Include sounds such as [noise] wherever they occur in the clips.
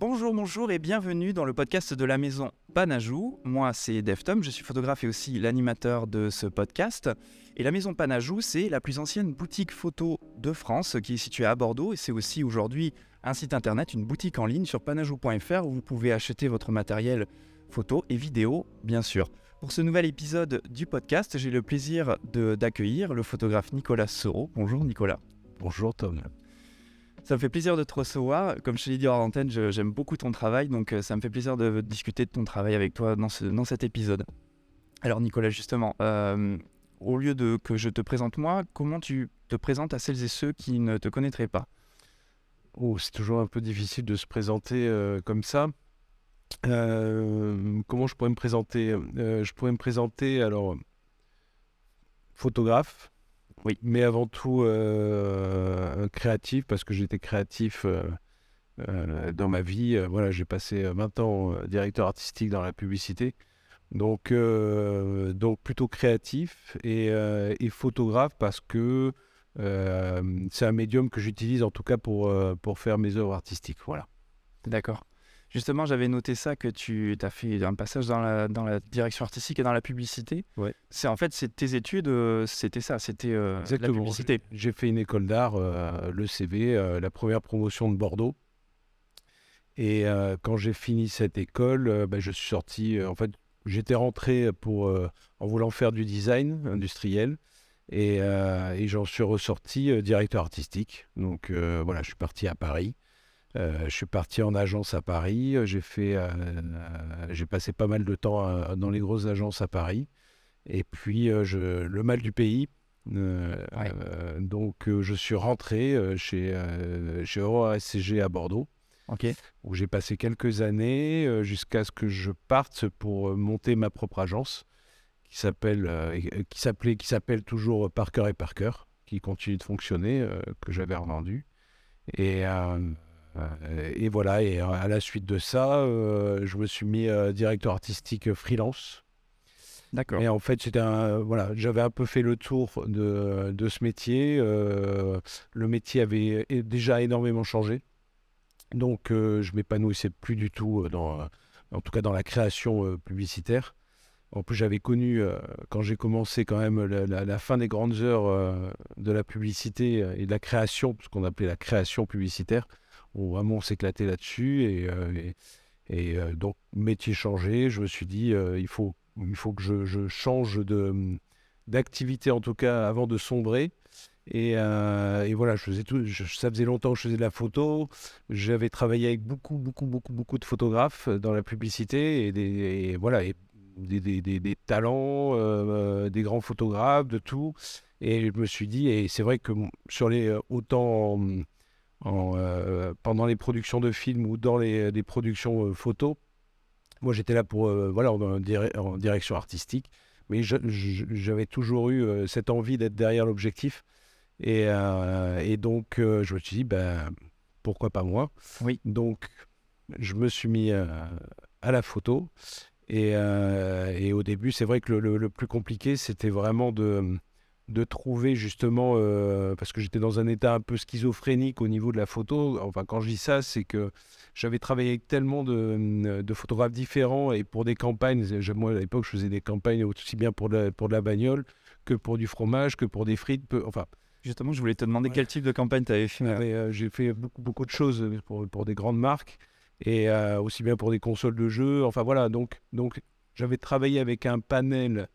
Bonjour, bonjour et bienvenue dans le podcast de la maison Panajou. Moi, c'est Dave Tom, je suis photographe et aussi l'animateur de ce podcast. Et la maison Panajou, c'est la plus ancienne boutique photo de France qui est située à Bordeaux et c'est aussi aujourd'hui un site internet, une boutique en ligne sur panajou.fr où vous pouvez acheter votre matériel photo et vidéo, bien sûr. Pour ce nouvel épisode du podcast, j'ai le plaisir d'accueillir le photographe Nicolas Soro. Bonjour Nicolas. Bonjour Tom. Ça me fait plaisir de te recevoir. Comme je te l'ai dit hors antenne, j'aime beaucoup ton travail, donc euh, ça me fait plaisir de discuter de ton travail avec toi dans, ce, dans cet épisode. Alors Nicolas, justement, euh, au lieu de que je te présente moi, comment tu te présentes à celles et ceux qui ne te connaîtraient pas? Oh, c'est toujours un peu difficile de se présenter euh, comme ça. comment je pourrais me présenter? Je pourrais me présenter alors photographe, oui, mais avant tout euh, créatif, parce que j'étais créatif euh, euh, dans ma vie. Voilà, j'ai passé 20 ans directeur artistique dans la publicité. Donc, donc plutôt créatif et, photographe parce que c'est un médium que j'utilise en tout cas pour, pour faire mes œuvres artistiques. Voilà. D'accord. Justement, j'avais noté ça que tu as fait un passage dans la, dans la direction artistique et dans la publicité. Ouais. C'est en fait, c'est tes études, euh, c'était ça, c'était euh, la publicité. J'ai fait une école d'art, euh, le CV, la première promotion de Bordeaux. Et quand j'ai fini cette école, ben, je suis sorti. en fait, j'étais rentré pour en voulant faire du design industriel. Et, et j'en suis ressorti directeur artistique. Donc voilà, je suis parti à Paris. Euh, je suis parti en agence à Paris. Euh, j'ai fait, euh, j'ai passé pas mal de temps dans les grosses agences à Paris. Et puis je, le mal du pays. donc je suis rentré chez chez SCG à Bordeaux. Où j'ai passé quelques années jusqu'à ce que je parte pour monter ma propre agence qui s'appelle qui s'appelait qui s'appelle toujours Parker et Parker qui continue de fonctionner que j'avais revendu et et voilà, et euh, à la suite de ça, euh, je me suis mis directeur artistique freelance. D'accord. Et en fait, c'était un, voilà, j'avais un peu fait le tour de, de ce métier. le métier avait déjà énormément changé. Donc, je m'épanouissais plus du tout dans, en tout cas dans la création publicitaire. En plus, j'avais connu, quand j'ai commencé quand même la, la, fin des grandes heures de la publicité et de la création, ce qu'on appelait la création publicitaire, vraiment on s'éclatait là-dessus. Et, euh, et, euh, donc, métier changé, je me suis dit, euh, il, faut, il faut que je, change de, d'activité, en tout cas, avant de sombrer. Et, et, voilà, ça faisait longtemps que je faisais de la photo. J'avais travaillé avec beaucoup, beaucoup, beaucoup, beaucoup de photographes dans la publicité et, des, voilà, et des, talents, des grands photographes, de tout. Et je me suis dit, et c'est vrai que sur les autant euh, pendant les productions de films ou dans les, productions euh, photos. Moi, j'étais là pour, euh, voilà, en, direction artistique, mais j'avais toujours eu cette envie d'être derrière l'objectif. Et, et, donc, je me suis dit, ben, pourquoi pas moi? Oui. Donc, je me suis mis à la photo. Et, et au début, c'est vrai que le plus compliqué, c'était vraiment de de trouver justement, euh, parce que j'étais dans un état un peu schizophrénique au niveau de la photo. Enfin, quand je dis ça, c'est que j'avais travaillé avec tellement de, photographes différents et pour des campagnes. Moi, à l'époque, je faisais des campagnes aussi bien pour de, pour de la bagnole que pour du fromage, que pour des frites. enfin, Justement, je voulais te demander quel type de campagne tu avais fait. Euh, j'ai fait beaucoup, beaucoup de choses pour, pour des grandes marques et euh, aussi bien pour des consoles de jeux. Enfin voilà, donc, donc j'avais travaillé avec un panel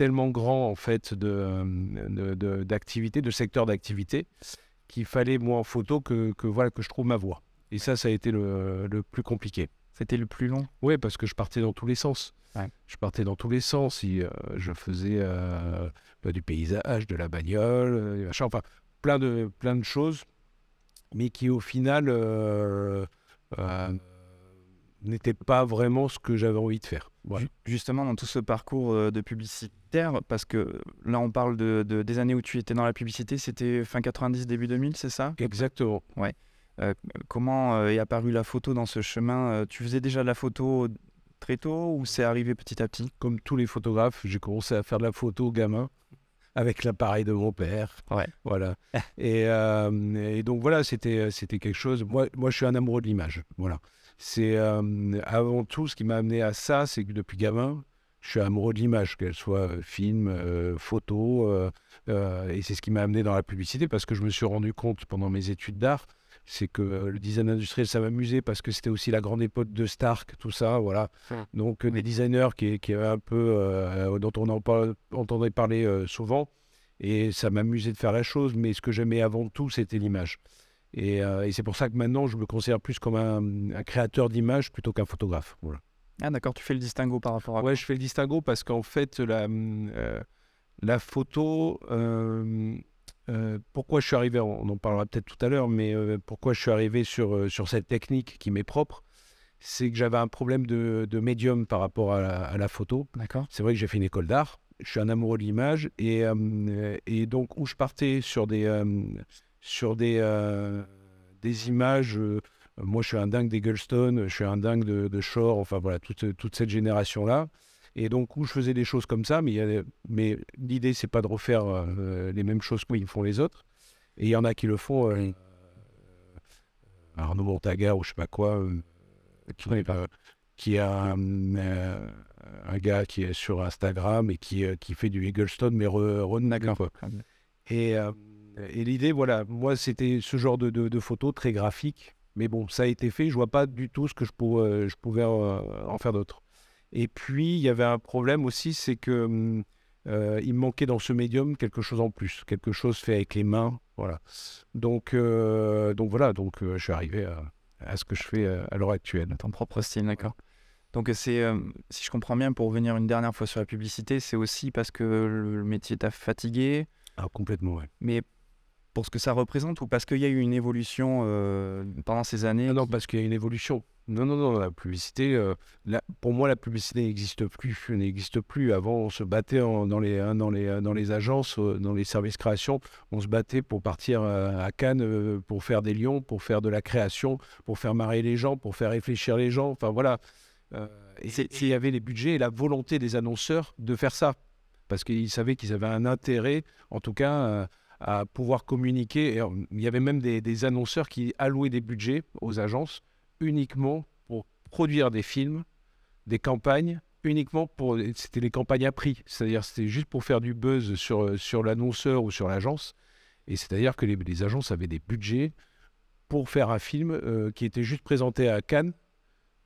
tellement grand en fait de, d'activités, de, de secteurs d'activité, qu'il fallait moi en photo que, que, voilà que je trouve ma voie. Et ça, ça a été le, le plus compliqué. C'était le plus long? Oui, parce que je partais dans tous les sens. Je partais dans tous les sens. Et, euh, je faisais euh, bah, du paysage, de la bagnole, euh, enfin plein de, plein de choses, mais qui au final n'était pas vraiment ce que j'avais envie de faire. Justement, dans tout ce parcours euh, de publicitaire, parce que là, on parle de, des années où tu étais dans la publicité, c'était fin 90, début 2000, c'est ça? Exactement. Ouais. Euh, comment euh, est apparue la photo dans ce chemin? Tu faisais déjà de la photo très tôt ou c'est arrivé petit à petit? Comme tous les photographes, j'ai commencé à faire de la photo gamin. avec l'appareil de mon père. Ouais. Voilà. [laughs] et, euh, et donc voilà, c'était c'était quelque chose. Moi, moi, je suis un amoureux de l'image. Voilà. C'est euh, avant tout ce qui m'a amené à ça, c'est que depuis gamin, je suis amoureux de l'image, qu'elle soit euh, film, euh, photo, euh, euh, et c'est ce qui m'a amené dans la publicité parce que je me suis rendu compte pendant mes études d'art, c'est que le design industriel, ça m'amusait parce que c'était aussi la grande époque de Stark, tout ça, voilà. Hmm. Donc des designers qui, qui avaient un peu, dont on en parle- entendait parler souvent, et ça m'amusait de faire la chose, mais ce que j'aimais avant tout, c'était l'image. Et, euh, et c'est pour ça que maintenant, je me considère plus comme un, un créateur d'images plutôt qu'un photographe. Voilà. Ah d'accord, tu fais le distinguo par rapport à... Ouais, je fais le distinguo parce qu'en fait, la, euh, la photo, euh, pourquoi je suis arrivé, on en parlera peut-être tout à l'heure, mais pourquoi je suis arrivé sur, sur cette technique qui m'est propre, c'est que j'avais un problème de, de médium par rapport à la, à la photo. D'accord. C'est vrai que j'ai fait une école d'art, je suis un amoureux de l'image, et, et donc où je partais sur des, sur des, euh, des images. euh, moi, je suis un dingue d'Eggleston, je suis un dingue de, de Shore, enfin voilà, toute, toute cette génération-là. Et donc, où je faisais des choses comme ça, mais, il y a- mais l'idée, c'est pas de refaire euh, les mêmes choses que font les autres. Et il y en a qui le font. Arnaud Montaga ou je sais pas quoi, qui, qui a un, gars qui est sur Instagram et qui, qui fait du Eggleston, mais re, renouvelé, quoi. Et, euh, et l'idée, voilà, moi, c'était ce genre de, de, de photos très graphiques. Mais bon, ça a été fait. Je vois pas du tout ce que je, pour- euh, je pouvais euh, en faire d'autre. Et puis, il y avait un problème aussi, c'est que hum, euh, il me manquait dans ce médium quelque chose en plus, quelque chose fait avec les mains. Voilà. Donc, euh, donc voilà, donc euh, je suis arrivé à, à ce que je fais euh, à l'heure actuelle. Ton propre style, d'accord. Donc c'est, euh, si je comprends bien, pour revenir une dernière fois sur la publicité, c'est aussi parce que le métier t'a fatigué, Ah, complètement, ouais. mais pour ce que ça représente ou parce qu'il y a eu une évolution euh, pendant ces années Non, non, parce qu'il y a une évolution. Non, non, non, la publicité, euh, la- pour moi, la publicité n'existe plus, n'existe plus. Avant, on se battait en- dans, les, hein, dans, les, euh, dans les agences, dans les services création, on se battait pour partir à Cannes, pour faire des lions, pour faire de la création, pour faire marrer les gens, pour faire réfléchir les gens. Enfin, voilà. Euh, et il y avait les budgets et la volonté des annonceurs de faire ça. Parce qu'ils savaient qu'ils avaient un intérêt, en tout cas, à pouvoir communiquer. Euh, il y avait même des, annonceurs qui allouaient des budgets aux agences uniquement pour produire des films, des campagnes, uniquement pour. C'était les campagnes à prix. C'est-à-dire, c'était juste pour faire du buzz sur, l'annonceur ou sur l'agence. Et c'est-à-dire que les, les agences avaient des budgets pour faire un film euh, qui était juste présenté à Cannes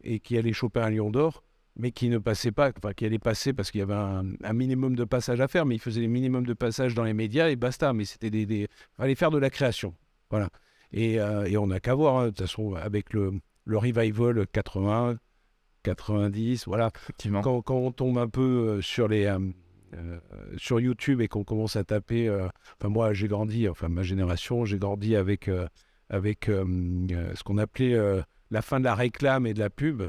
et qui allait choper un lion d'or, mais qui ne passait pas, enfin qui allait passer parce qu'il y avait un, un minimum de passages à faire, mais il faisait les minimums de passages dans les médias et basta. Mais c'était des, des... fallait faire de la création, voilà. Et, euh, et on n'a qu'à voir, hein, de toute façon, avec le, le revival 80, 90, voilà. Effectivement. Quand, quand on tombe un peu euh, sur les euh, euh, sur YouTube et qu'on commence à taper, enfin moi j'ai grandi, enfin ma génération, j'ai grandi avec avec ce qu'on appelait la fin de la réclame et de la pub.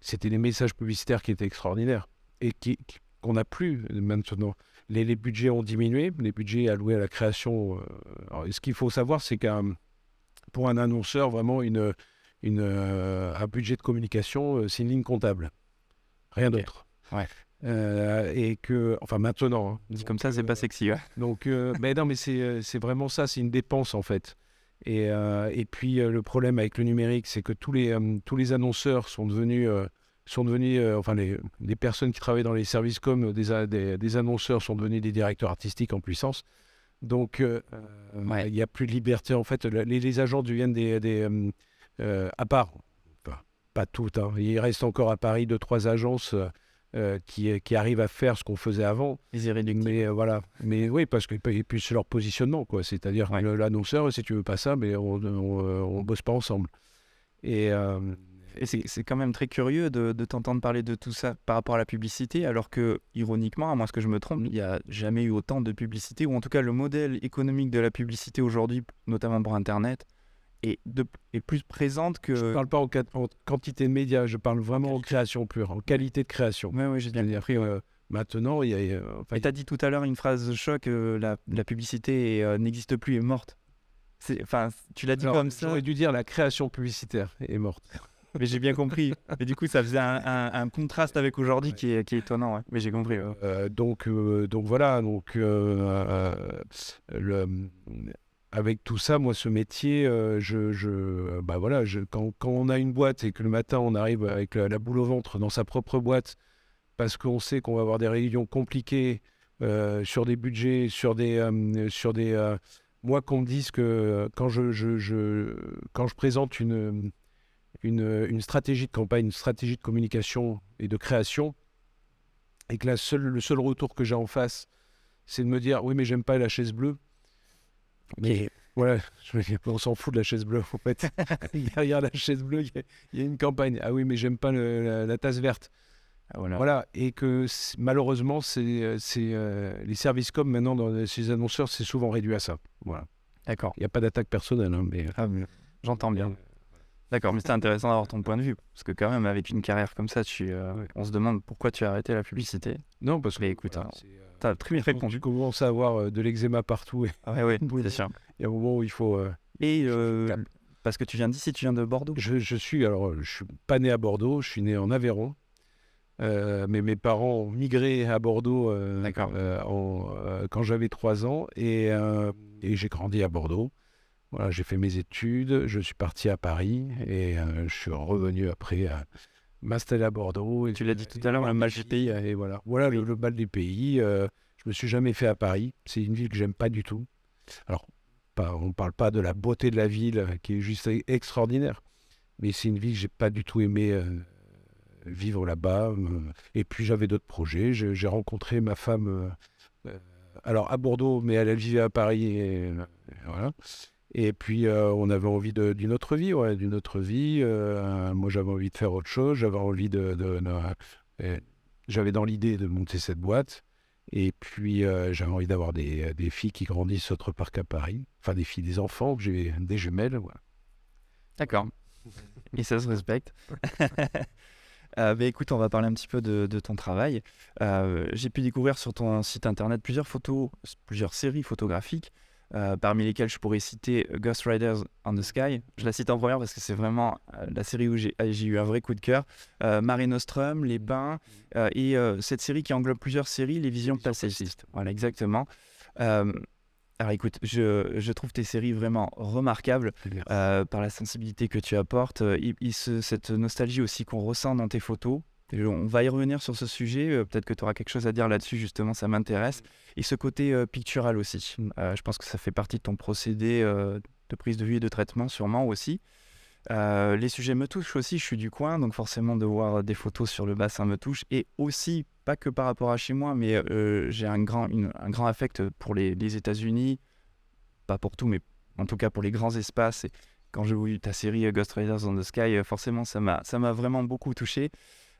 C'était des messages publicitaires qui étaient extraordinaires et qui qu'on n'a plus maintenant. Les, les budgets ont diminué, les budgets alloués à la création. euh, alors, ce qu'il faut savoir, c'est qu'un pour un annonceur, vraiment une une, euh, un budget de communication, euh, c'est une ligne comptable. Rien d'autre. Ouais. Euh, et que, enfin maintenant. hein. Dit comme ça, c'est pas euh, sexy. ouais. donc, euh, mais non, mais c'est c'est vraiment ça, c'est une dépense en fait. Et, euh, et puis euh, le problème avec le numérique, c'est que tous les, euh, tous les annonceurs sont devenus, sont devenus euh, enfin les, les personnes qui travaillent dans les services comme des, des, des annonceurs sont devenus des directeurs artistiques en puissance. Donc euh, Ouais. il n'y a plus de liberté en fait. Le- Les, les agents deviennent des, des euh, à part, pas toutes, hein. il reste encore à Paris deux trois agences euh, euh, qui, qui arrivent à faire ce qu'on faisait avant. Les. Mais euh, voilà, mais oui, parce que et puis c'est leur positionnement, quoi. C'est-à-dire Ouais. l'annonceur, si tu veux pas ça, mais on, on, on bosse pas ensemble. Et, euh, c'est quand même très curieux de, de t'entendre parler de tout ça par rapport à la publicité, alors que, ironiquement, à moins que je me trompe, il n'y a jamais eu autant de publicité, ou en tout cas le modèle économique de la publicité aujourd'hui, notamment pour Internet, est, de, est plus présente que... je parle pas en, quantité de médias, je parle vraiment en création pure, en qualité de création. Ouais, ouais, j'ai bien compris. euh, maintenant, il y a, euh, enfin, Et tu as dit tout à l'heure une phrase choc, euh, la, la publicité euh, n'existe plus, est morte. Enfin, tu l'as dit alors, comme ça. J'aurais dû dire la création publicitaire est morte. [laughs] mais j'ai bien compris. Et du coup, ça faisait un, contraste avec aujourd'hui qui, est, qui est étonnant. Mais j'ai compris. donc, donc voilà. Donc, le, avec tout ça, moi, ce métier, je, je, bah voilà, quand, quand, on a une boîte et que le matin on arrive avec la boule au ventre dans sa propre boîte parce qu'on sait qu'on va avoir des réunions compliquées euh, sur des budgets, sur des, euh, sur des. Euh, moi, qu'on me dise que quand je, je, je, quand je présente une, une, une, stratégie de campagne, une stratégie de communication et de création, et que la seule, le seul retour que j'ai en face, c'est de me dire oui, mais j'aime pas la chaise bleue. Mais voilà, on s'en fout de la chaise bleue en fait. [laughs] [laughs] Derrière la chaise bleue, il y, a une campagne. Ah oui, mais j'aime pas la, tasse verte. Ah, voilà. et que malheureusement, c'est, euh, euh, les services comme maintenant dans ces annonceurs, c'est souvent réduit à ça. Voilà. D'accord. Il n'y a pas d'attaque personnelle, hein, mais... Ah, j'entends bien. D'accord, mais c'est intéressant d'avoir ton point de vue, parce que quand même, avec une carrière comme ça, tu, euh, on se demande pourquoi tu as arrêté la publicité. Non, parce que... Mais écoute, hein, as très bien répondu. Tu commences à avoir de l'eczéma partout. Et... Ah ouais, oui, [laughs] c'est sûr. Il y a un moment où il faut... Et parce que tu viens d'ici, tu viens de Bordeaux? Je, je, suis, alors, je suis pas né à Bordeaux, je suis né en Aveyron. Euh, mais mes parents ont migré à Bordeaux euh, euh, quand j'avais 3 ans et, j'ai grandi à Bordeaux. Voilà, j'ai fait mes études, je suis parti à Paris et je suis revenu après m'installer à Bordeaux. Et tu l'as dit tout à l'heure, le mal du pays. Et voilà, voilà le, mal des pays. je me suis jamais fait à Paris. C'est une ville que j'aime pas du tout. Alors, pas, on ne parle pas de la beauté de la ville qui est juste extraordinaire, mais c'est une ville que j'ai pas du tout aimé vivre là-bas. Euh, et puis j'avais d'autres projets. J'ai rencontré ma femme, euh, euh, alors à Bordeaux, mais elle, vivait à Paris. Et, voilà. Et puis, on avait envie d'une autre vie, ouais, d'une autre vie. moi, j'avais envie de faire autre chose. J'avais envie de. j'avais dans l'idée de monter cette boîte. Et puis, j'avais envie d'avoir des, filles qui grandissent autre part qu'à Paris. Enfin, des filles, des enfants, j'ai des jumelles. Voilà. D'accord. Et ça se respecte. [laughs] Euh, bah, écoute, on va parler un petit peu de, ton travail. Euh, j'ai pu découvrir sur ton site internet plusieurs photos, plusieurs séries photographiques, euh, parmi lesquelles je pourrais citer Ghost Riders on the Sky. Je la cite en première parce que c'est vraiment la série où j'ai eu un vrai coup de cœur. Mare Nostrum, Les Bains, et cette série qui englobe plusieurs séries, Les Visions Passagistes. Voilà, exactement. Alors écoute, je, trouve tes séries vraiment remarquables euh, par la sensibilité que tu apportes, euh, cette nostalgie aussi qu'on ressent dans tes photos. On va y revenir sur ce sujet, euh, peut-être que tu auras quelque chose à dire là-dessus, justement, ça m'intéresse. Et ce côté pictural aussi, mm. je pense que ça fait partie de ton procédé de prise de vue et de traitement, sûrement aussi. les sujets me touchent aussi, je suis du coin, donc forcément de voir des photos sur le bassin me touche. Et aussi pas que par rapport à chez moi, mais euh, j'ai un grand, un grand affect pour les, États-Unis, pas pour tout, mais en tout cas pour les grands espaces. Et quand j'ai vu ta série euh, Ghost Riders on the Sky, euh, forcément, ça m'a vraiment beaucoup touché.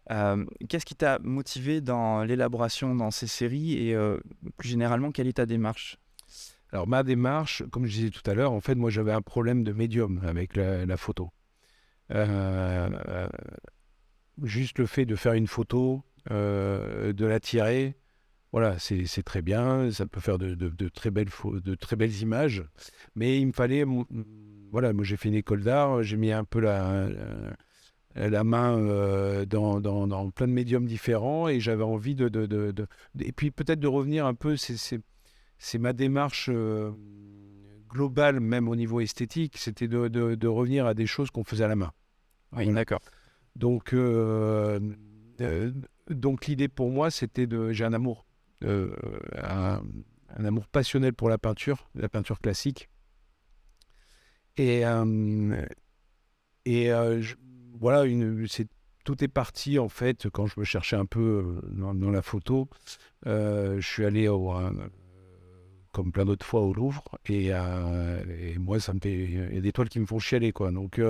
Qu'est-ce qui t'a motivé dans l'élaboration dans ces séries et plus généralement, quelle est ta démarche? Alors, ma démarche, comme je disais tout à l'heure, en fait, moi j'avais un problème de médium avec la, photo. juste le fait de faire une photo, euh, de la tirer. Voilà, c'est très bien, ça peut faire de, très belles, images, mais il me fallait, voilà, moi j'ai fait une école d'art, j'ai mis un peu la, main euh, dans, dans, plein de médiums différents et j'avais envie de, de, Et puis peut-être de revenir un peu, c'est ma démarche euh, globale, même au niveau esthétique, c'était de, revenir à des choses qu'on faisait à la main. Oui, d'accord. Donc, donc l'idée pour moi, c'était de... J'ai un amour, euh, un, amour passionnel pour la peinture, la peinture classique. Et, euh, et euh, voilà, une, tout est parti en fait quand je me cherchais un peu dans, la photo. je suis allé au, comme plein d'autres fois au Louvre et, moi ça me fait il y a des toiles qui me font chialer quoi donc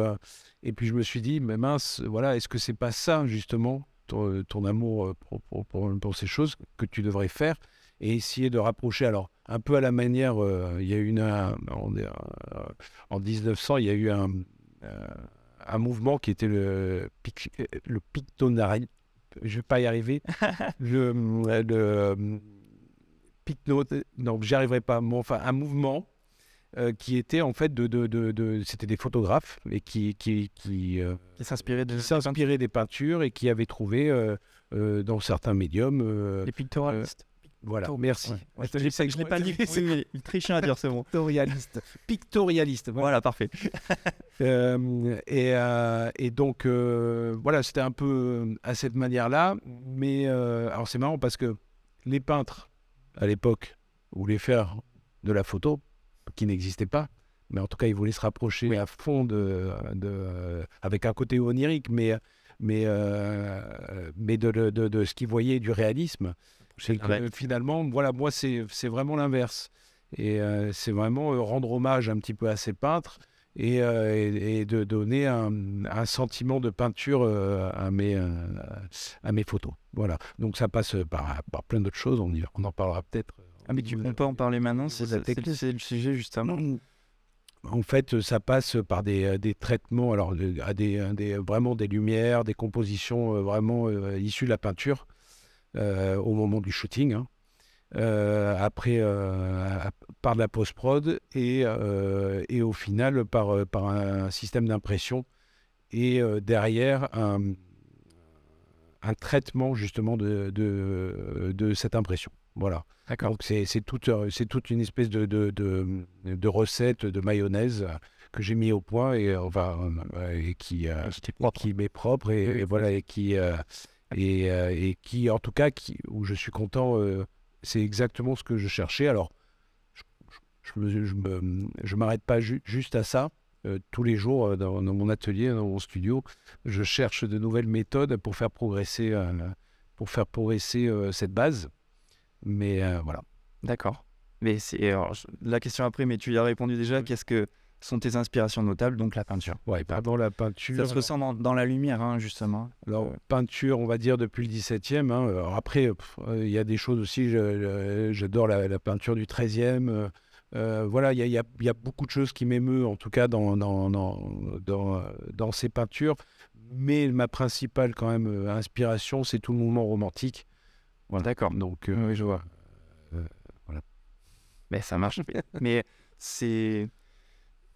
et puis je me suis dit mais mince voilà est-ce que c'est pas ça justement ton, amour euh, pour, ces choses que tu devrais faire et essayer de rapprocher? Alors, un peu à la manière, euh, il y a une, un, en 1900, il y a eu un, euh, un mouvement qui était le, le pictonari. Je ne vais pas y arriver. [laughs] le, le picno, non, j'y arriverai pas. enfin, un mouvement euh, qui étaient en fait de, de, de, de- c'était des photographes et qui qui qui, euh, Qui s'inspiraient des peintures et qui avaient trouvé euh, euh, dans certains médiums. euh, les pictorialistes. Voilà, merci. Ouais. Je je l'ai pas, je pas dit. [laughs] C'est Oui, trichait à dire, c'est bon. Pictorialiste. [laughs] Pictorialiste. voilà. Voilà, parfait. [laughs] Euh, et, euh, et donc, euh, voilà, c'était un peu à cette manière-là. Mais alors, c'est marrant parce que les peintres, à l'époque, voulaient faire de la photo, qui n'existait pas. Mais en tout cas, ils voulaient se rapprocher à fond de, de- avec un côté onirique, mais, mais, euh, mais de, de- de- de ce qu'ils voyaient du réalisme. Ouais. finalement, voilà, moi, c'est vraiment l'inverse. Et euh, c'est vraiment euh, rendre hommage un petit peu à ces peintres et, euh, et- et de donner un, un sentiment de peinture euh, à, mes, à mes photos. Voilà. Donc ça passe par, par plein d'autres choses. On, y- on en parlera peut-être. Ah, mais tu, on peut en parler maintenant, c'est le sujet justement. En fait, ça passe par des, des traitements, alors à des, vraiment des lumières, des compositions vraiment issues de la peinture au moment du shooting. hein. Euh, après, euh, par de la post-prod et, euh, et au final par, euh, par un système d'impression et euh, derrière un, un traitement justement de, de, de cette impression. Voilà. Donc c'est toute, euh, toute une espèce de, de, recette de mayonnaise euh, que j'ai mis au point et, euh, et qui, euh, qui m'est propre et, voilà et qui euh, et, euh, et qui en tout cas qui, où je suis content euh, c'est exactement ce que je cherchais. Alors je, je, je m'arrête pas ju- juste à ça. Euh, tous les jours dans, dans mon atelier dans mon studio je cherche de nouvelles méthodes pour faire progresser pour faire progresser cette base. Mais voilà. D'accord. Mais c'est la question après, mais tu y as répondu déjà. Qu'est-ce que sont tes inspirations notables Donc la peinture. ouais pardon la peinture Ça se ressent dans, dans la lumière, hein, justement. Alors, Euh, peinture, on va dire depuis le 17e. hein. Alors, après, euh, il y a des choses aussi. J'adore la, la peinture du 13e. euh, euh, voilà, il y a, il y y a beaucoup de choses qui m'émeut, en tout cas, dans, dans, dans, dans, euh, dans ces peintures. Mais ma principale, quand même, euh, inspiration, c'est tout le mouvement romantique. Voilà. D'accord. Donc, euh, Oui, je vois. euh, voilà. Mais ça marche. [laughs] mais c'est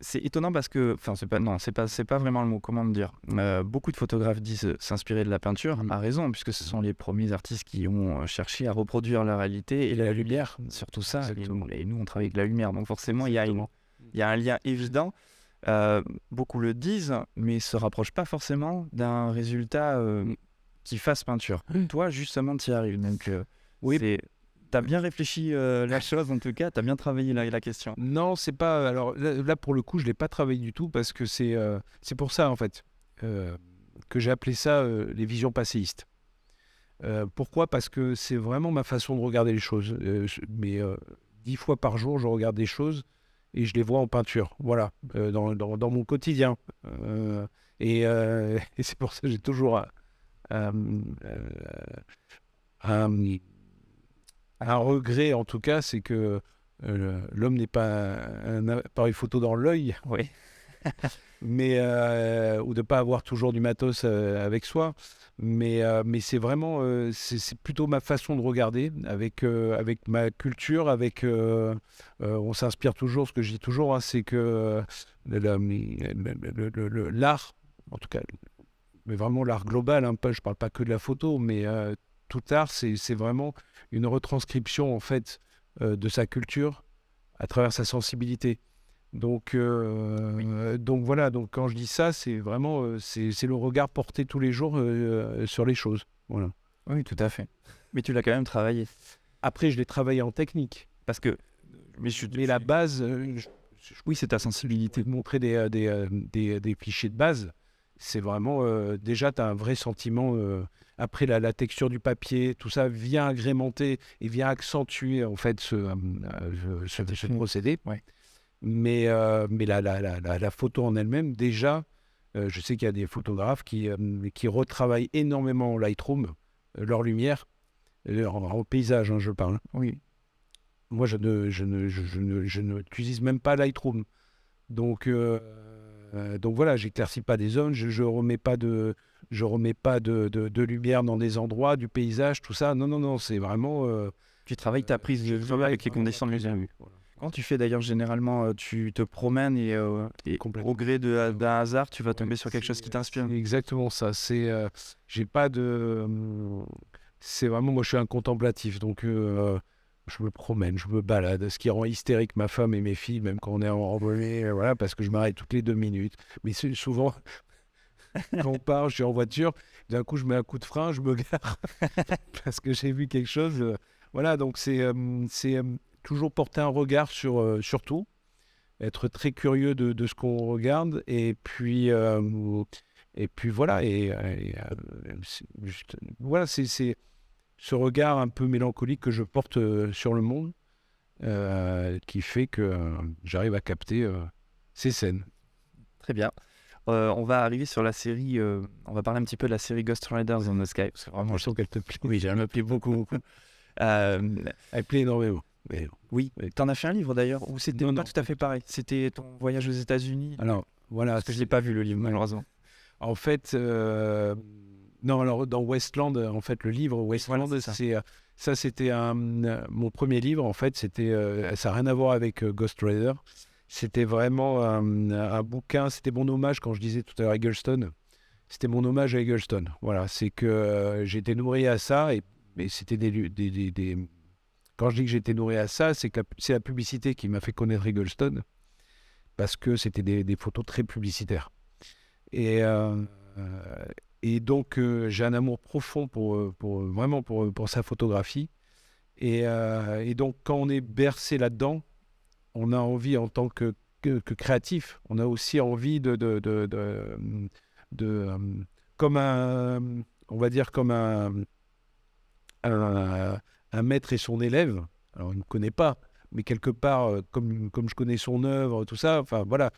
c'est étonnant parce que, enfin, c'est pas non, c'est pas c'est pas vraiment le mot. Comment dire Euh, Beaucoup de photographes disent euh, s'inspirer de la peinture, Mm. à raison, puisque ce sont les premiers artistes qui ont euh, cherché à reproduire la réalité et la lumière, surtout ça. Et Exactement. nous, et nous, on travaille avec la lumière, donc forcément, il y a une- Exactement. il y a un lien évident. Euh, beaucoup le disent, mais se rapprochent pas forcément d'un résultat euh, Mm. qui fasse peinture. Toi, justement, tu y arrives. Donc, Oui. c'est- T'as bien réfléchi euh, la [laughs] chose en tout cas, t'as bien travaillé la, la question. Non, c'est pas. Alors là, là, pour le coup, je l'ai pas travaillé du tout parce que c'est euh, c'est pour ça en fait euh, que j'ai appelé ça les visions passéistes. Pourquoi? Parce que c'est vraiment ma façon de regarder les choses. Je- mais dix fois par jour, je regarde des choses et je les vois en peinture. Voilà, dans, dans- dans mon quotidien. Et, [laughs] et c'est pour ça que j'ai toujours un, un- un- un regret, en tout cas, c'est que euh, l'homme n'est pas un appareil photo dans l'œil, Oui. [laughs] mais euh, ou de pas avoir toujours du matos euh, avec soi. Mais, mais c'est vraiment, c'est plutôt ma façon de regarder avec, avec ma culture, avec, on s'inspire toujours, ce que je dis toujours, hein, c'est que l'art, en tout cas, mais vraiment l'art global, hein, pas, je parle pas que de la photo, mais euh, tout art, c'est vraiment une retranscription en fait euh, de sa culture à travers sa sensibilité. Donc, euh, donc voilà, donc quand je dis ça, c'est vraiment euh, c'est le regard porté tous les jours sur les choses. Voilà. Oui, tout à fait. Mais tu l'as quand même travaillé. Après, je l'ai travaillé en technique, Parce que. Mais, je, mais la base, je, Oui, c'est ta sensibilité. montrer des, des, des, des fichiers de base, c'est vraiment euh, déjà, tu as un vrai sentiment. euh, après, la, la texture du papier, tout ça vient agrémenter et vient accentuer en fait ce, euh, ce, ce procédé. Ouais. Mais, mais la, la, la, photo en elle-même, déjà, je sais qu'il y a des photographes qui, qui retravaillent énormément en Lightroom leur lumière, en, paysage, hein, je parle. Oui. Moi, je ne, je ne, je, je ne, je ne n'utilise même pas Lightroom. Donc, euh, donc voilà, j'éclaircis pas des zones, je, je remets pas de, je remets pas de, de, de lumière dans des endroits, du paysage, tout ça. Non, non, non, c'est vraiment. euh, Tu travailles ta prise de vue avec les conditions de lumière. Quand tu fais d'ailleurs généralement, euh, tu te promènes et, euh, au gré de- d'un hasard, tu vas tomber Ouais, sur quelque chose qui t'inspire. Exactement ça. C'est, euh, j'ai pas de, hum, c'est vraiment, moi, je suis un contemplatif, donc euh, je me promène, je me balade, ce qui rend hystérique ma femme et mes filles, même quand on est en randonnée, voilà, parce que je m'arrête toutes les deux minutes. Mais souvent, quand on part, je suis en voiture, d'un coup, je mets un coup de frein, je me gare [laughs] parce que j'ai vu quelque chose. euh, voilà, donc c'est, euh, c'est euh, toujours porter un regard sur, euh, sur tout, être très curieux de, de ce qu'on regarde, et puis, et puis voilà, et, voilà, c'est ce regard un peu mélancolique que je porte euh, sur le monde, euh, qui fait que euh, j'arrive à capter euh, ces scènes. Très bien. Euh, on va arriver sur la série, on va parler un petit peu de la série Ghost Riders on the Sky, parce que vraiment, Je sens qu'elle te plaît. oui, elle me plaît beaucoup, beaucoup. [laughs] Elle plaît énormément. Mais bon. oui, t'en as fait un livre d'ailleurs, ou c'était pas non. tout à fait pareil? C'était ton voyage aux États-Unis? Alors, voilà. Parce que je l'ai pas vu le livre, malheureusement. En fait, non, alors dans Westland, euh, en fait, le livre Westland, Voilà, c'est ça. c'est euh, ça, c'était euh, mon premier livre. En fait, c'était ça n'a rien à voir avec Ghost Rider. C'était vraiment un, un bouquin. C'était mon hommage quand je disais tout à l'heure Eggleston. C'était mon hommage à Eggleston. Voilà, c'est que j'étais nourri à ça et c'était des, lu- des, des- des- Quand je dis que j'étais nourri à ça, c'est que la- c'est la publicité qui m'a fait connaître Eggleston parce que c'était des, des photos très publicitaires. Et, euh, et donc, euh, j'ai un amour profond pour, euh, pour, vraiment pour, pour sa photographie. Et, euh, et donc, quand on est bercé là-dedans, on a envie, en tant que, que, que créatif, on a aussi envie de. de, de, de, euh, comme un. On va dire comme un. Un, un maître et son élève. Alors, il ne me connaît pas, mais quelque part, euh, comme, comme je connais son œuvre, tout ça, enfin voilà.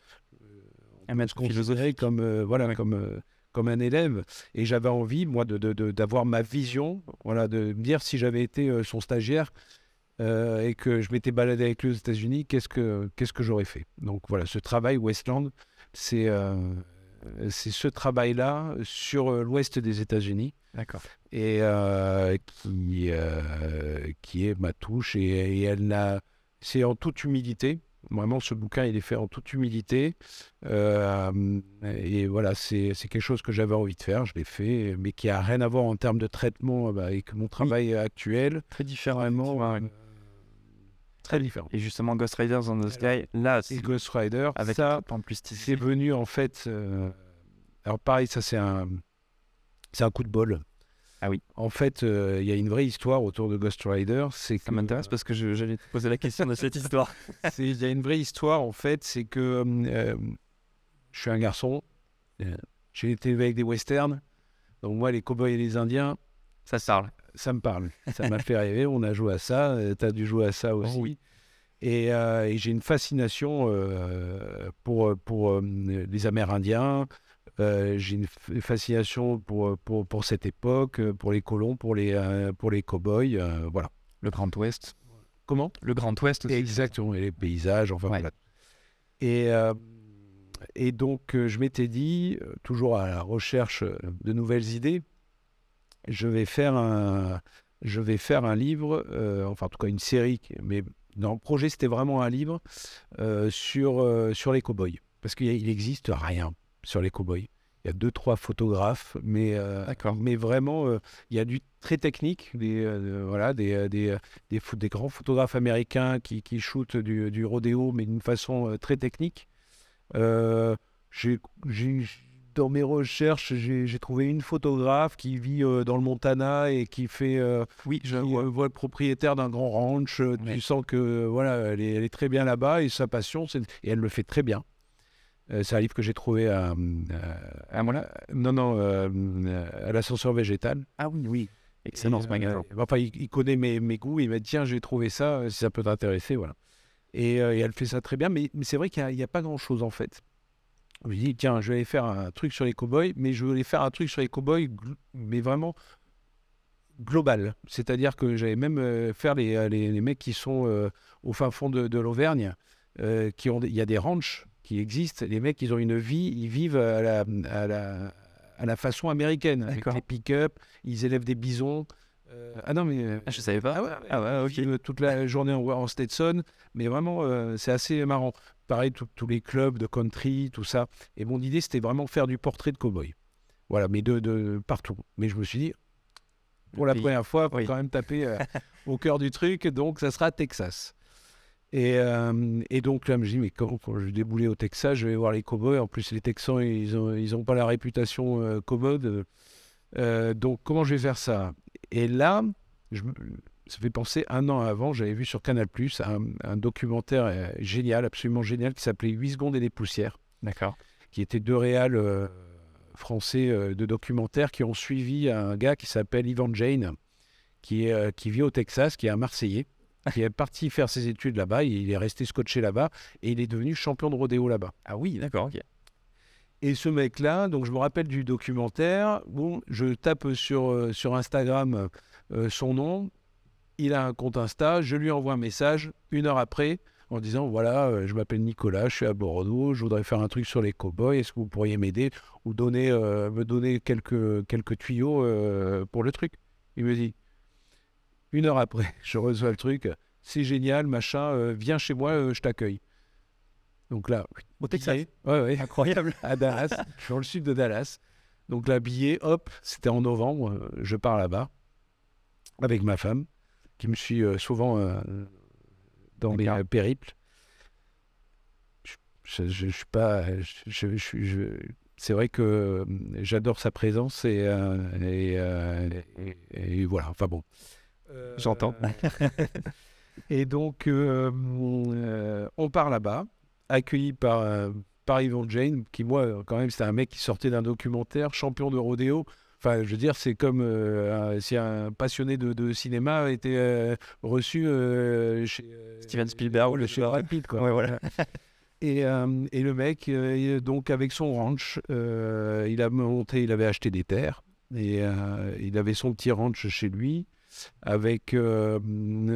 Un maître philosophique. comme euh, voilà comme euh, comme un élève et j'avais envie moi de d'avoir ma vision voilà de me dire si j'avais été euh, son stagiaire euh, et que je m'étais baladé avec lui aux États-Unis qu'est-ce que qu'est-ce que j'aurais fait? Donc voilà ce travail Westland c'est euh, c'est ce travail là sur l'ouest des États-Unis D'accord. et euh, qui qui est ma touche et, et elle n'a c'est en toute humilité vraiment ce bouquin il est fait en toute humilité. Euh, et voilà c'est quelque chose que j'avais envie de faire. Je l'ai fait mais qui a rien à voir en termes de traitement bah, avec mon travail actuel. Très vraiment effectivement, euh, très différent. Et justement, Ghost Riders on the Sky, là, c'est Ghost Rider avec ça plus c'est venu en fait. euh, alors pareil, ça c'est un, c'est un coup de bol. Ah oui. En fait, euh, il y a une vraie histoire autour de Ghost Rider. C'est Ça m'intéresse parce que je- j'allais te poser la question de cette [laughs] histoire. il y a une vraie histoire en fait. C'est que euh, je suis un garçon. euh, J'ai été élevé avec des westerns. Donc moi, les cowboys et les Indiens, Ça parle. ça me parle. Ça m'a fait rêver. On a joué à ça. Tu as dû jouer à ça aussi. oui. Et, et j'ai une fascination pour, pour les Amérindiens. Euh, j'ai une fascination pour, pour, pour cette époque, euh, pour les colons, pour les, euh, pour les cow-boys. euh, voilà. Le Grand Ouest. Comment? Le Grand Ouest aussi. Exactement. Et les paysages, enfin Ouais. voilà. Et, euh, et donc, euh, je m'étais dit, euh, toujours à la recherche euh, de nouvelles idées, je vais faire un, je vais faire un livre, euh, enfin en tout cas une série, mais dans le projet c'était vraiment un livre euh, sur, euh, sur les cow-boys. Parce qu'il n'existe rien sur les cow-boys. Il y a deux, trois photographes, mais, euh, mais vraiment, euh, il y a du très technique, des, euh, voilà, des, des, des, des grands photographes américains qui, qui shootent du, du rodéo, mais d'une façon très technique. J'ai, dans mes recherches, j'ai, j'ai trouvé une photographe qui vit euh, dans le Montana et qui fait, euh, Oui, je qui, vois. euh, voit le propriétaire d'un grand ranch. Oui. Tu sens que voilà, elle est, elle est très bien là-bas et sa passion, c'est, et elle le fait très bien. Euh, c'est un livre que j'ai trouvé à, euh, voilà. non, non, euh, euh, à l'ascenseur végétal. Ah oui, oui. Excellent ce magasin. euh, enfin, il, il connaît mes, mes goûts. Il m'a dit tiens, j'ai trouvé ça. euh, Si ça peut t'intéresser, voilà. Et, euh, et elle fait ça très bien. Mais, mais c'est vrai qu'il n'y a, pas grand chose en fait. Je me dis tiens, je vais aller faire un truc sur les cowboys, mais je voulais faire un truc sur les cowboys, mais vraiment global. C'est-à-dire que j'allais même euh, faire les, euh, les, les mecs qui sont euh, au fin fond de, de l'Auvergne, euh, qui ont, il y a des ranchs qui existent. Les mecs, ils ont une vie, ils vivent à la, à la, à la façon américaine, avec les pick-up, ils élèvent des bisons. Euh, ah non, mais. Ah, je savais pas. Ah ouais, Ah ouais, ok. toute la journée en, en Stetson, mais vraiment, euh, c'est assez marrant. Pareil, tous les clubs de country, tout ça. Et mon idée, c'était vraiment faire du portrait de cow-boy. Voilà, mais de, de partout. Mais je me suis dit, pour la première fois, il faut Oui. quand même taper euh, au cœur du truc, donc ça sera Texas. Et, euh, et donc là, je me dis, mais quand, quand je vais débouler au Texas, je vais voir les cowboys. En plus, les Texans, ils n'ont ils ont pas la réputation euh, commode. Euh, donc, comment je vais faire ça? Et là, je ça fait penser, un an avant, j'avais vu sur Canal+, un, un documentaire euh, génial, absolument génial, qui s'appelait 8 secondes et des poussières D'accord. qui étaient deux réals français de documentaires qui ont suivi un gars qui s'appelle Ivan Jane, qui, est, qui vit au Texas, qui est un Marseillais, qui est parti faire ses études là-bas, il est resté scotché là-bas, et il est devenu champion de rodéo là-bas. Ah oui, d'accord, ok. Et ce mec-là, donc je me rappelle du documentaire, bon, je tape sur, euh, sur Instagram euh, son nom, il a un compte Insta, je lui envoie un message une heure après en disant voilà, euh, je m'appelle Nicolas, je suis à Bordeaux, je voudrais faire un truc sur les cowboys, est-ce que vous pourriez m'aider ou donner, me donner quelques, quelques tuyaux pour le truc? Il me dit une heure après, [laughs] je reçois le truc, c'est génial, machin, euh, viens chez moi, euh, je t'accueille. Donc là, Au Texas. ouais, ouais Incroyable. [laughs] à Dallas, je suis dans le sud de Dallas. Donc là, billet, hop, c'était en novembre, euh, je pars là-bas avec ma femme, qui me suit souvent euh, dans mes euh, périples. Je, je, je- je suis pas, je, je- c'est vrai que j'adore sa présence et, euh, et, et- et voilà. Enfin bon. Euh, J'entends. [laughs] et donc, euh, euh, on part là-bas, accueilli par, par Yvon Jane, qui, moi, quand même, c'était un mec qui sortait d'un documentaire, champion de rodéo. Enfin, je veux dire, c'est comme euh, un- si un passionné de, de cinéma était euh, reçu euh, chez Steven Spielberg ou le chez Brad Pitt, quoi. Ouais, voilà. Et, et le mec, donc avec son ranch, il a monté, il avait acheté des terres et il avait son petit ranch chez lui. Avec, euh,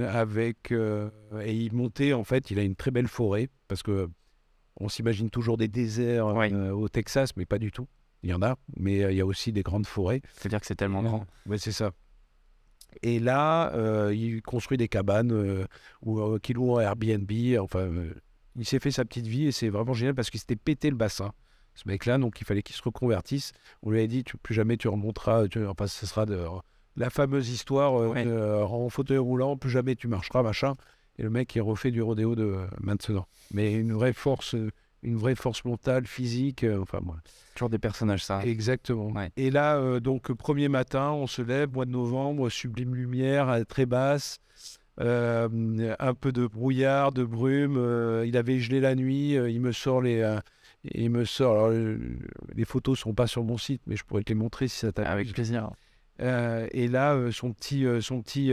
avec euh, et il montait en fait, il a une très belle forêt parce que on s'imagine toujours des déserts Ouais. euh, au Texas, mais pas du tout. Il y en a, mais il y a aussi des grandes forêts. C'est-à-dire que c'est tellement grand. Ouais, c'est ça. Et là, il construit des cabanes ou qu'il loue en Airbnb. Enfin, il s'est fait sa petite vie et c'est vraiment génial parce qu'il s'était pété le bassin. Ce mec-là, donc il fallait qu'il se reconvertisse. On lui a dit, tu, plus jamais tu remonteras. Tu, enfin, ce sera de, la fameuse histoire euh, Ouais. de, euh, en fauteuil roulant, plus jamais tu marcheras, machin. Et le mec, il refait du rodéo de euh, maintenant. Mais une vraie force, une vraie force mentale, physique. enfin, moi. Toujours des personnages, ça. Exactement. Ouais. Et là, euh, donc, premier matin, on se lève, mois de novembre, sublime lumière, très basse, euh, un peu de brouillard, de brume. euh, il avait gelé la nuit, il me sort les. il me sort. alors, les photos sont pas sur mon site, mais je pourrais te les montrer si ça t'amuse. Avec plaisir. Euh, et là, euh, son petit, euh, son petit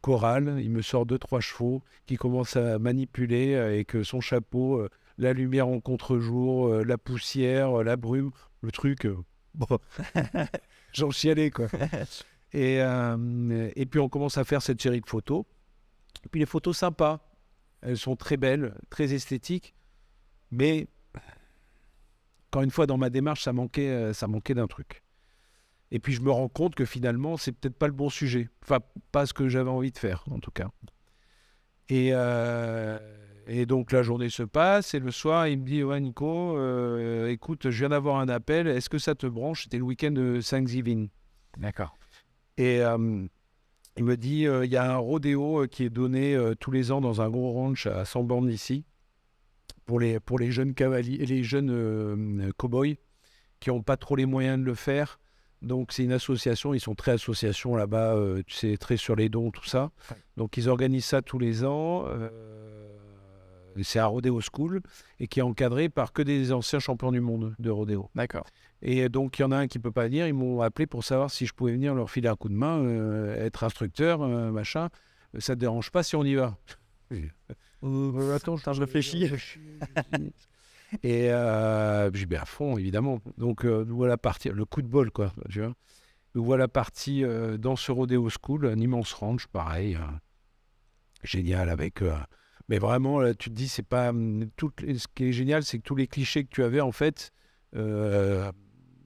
choral, il me sort deux, trois chevaux qui commencent à manipuler avec euh, son chapeau, la lumière en contre-jour, la poussière, la brume, le truc. [laughs] bon, [laughs] j'en chialais quoi. [laughs] Et, euh, et puis on commence à faire cette série de photos. Et puis les photos sympas, elles sont très belles, très esthétiques, mais encore une fois dans ma démarche, ça manquait, ça manquait d'un truc. Et puis je me rends compte que finalement, c'est peut-être pas le bon sujet. Enfin, pas ce que j'avais envie de faire, en tout cas. Et, euh, et donc la journée se passe, et le soir, il me dit Ouais, Nico, euh, écoute, je viens d'avoir un appel, est-ce que ça te branche? C'était le week-end de Thanksgiving. D'accord. Et euh, il me dit il y a un rodéo qui est donné tous les ans dans un gros ranch à 100 bornes d'ici pour les, pour les jeunes cavaliers, les jeunes cow-boys qui n'ont pas trop les moyens de le faire. Donc c'est une association, ils sont très association là-bas, euh, tu sais, très sur les dons, tout ça. Ouais. Donc ils organisent ça tous les ans. euh, c'est à Rodeo School et qui est encadré par que des anciens champions du monde de rodéo. D'accord. Et donc, il y en a un qui peut pas venir. Ils m'ont appelé pour savoir si je pouvais venir leur filer un coup de main, euh, être instructeur, euh, machin. Ça te dérange pas si on y va? Euh, Attends, Putain, je réfléchis. [laughs] Et euh, j'ai bien à fond, évidemment. Donc, euh, nous voilà partis. Le coup de bol, quoi. Tu vois nous voilà partis euh, dans ce Rodeo School, un immense ranch, pareil. euh, génial, avec. mais vraiment, là, tu te dis, c'est pas. hum, Tout, ce qui est génial, c'est que tous les clichés que tu avais, en fait,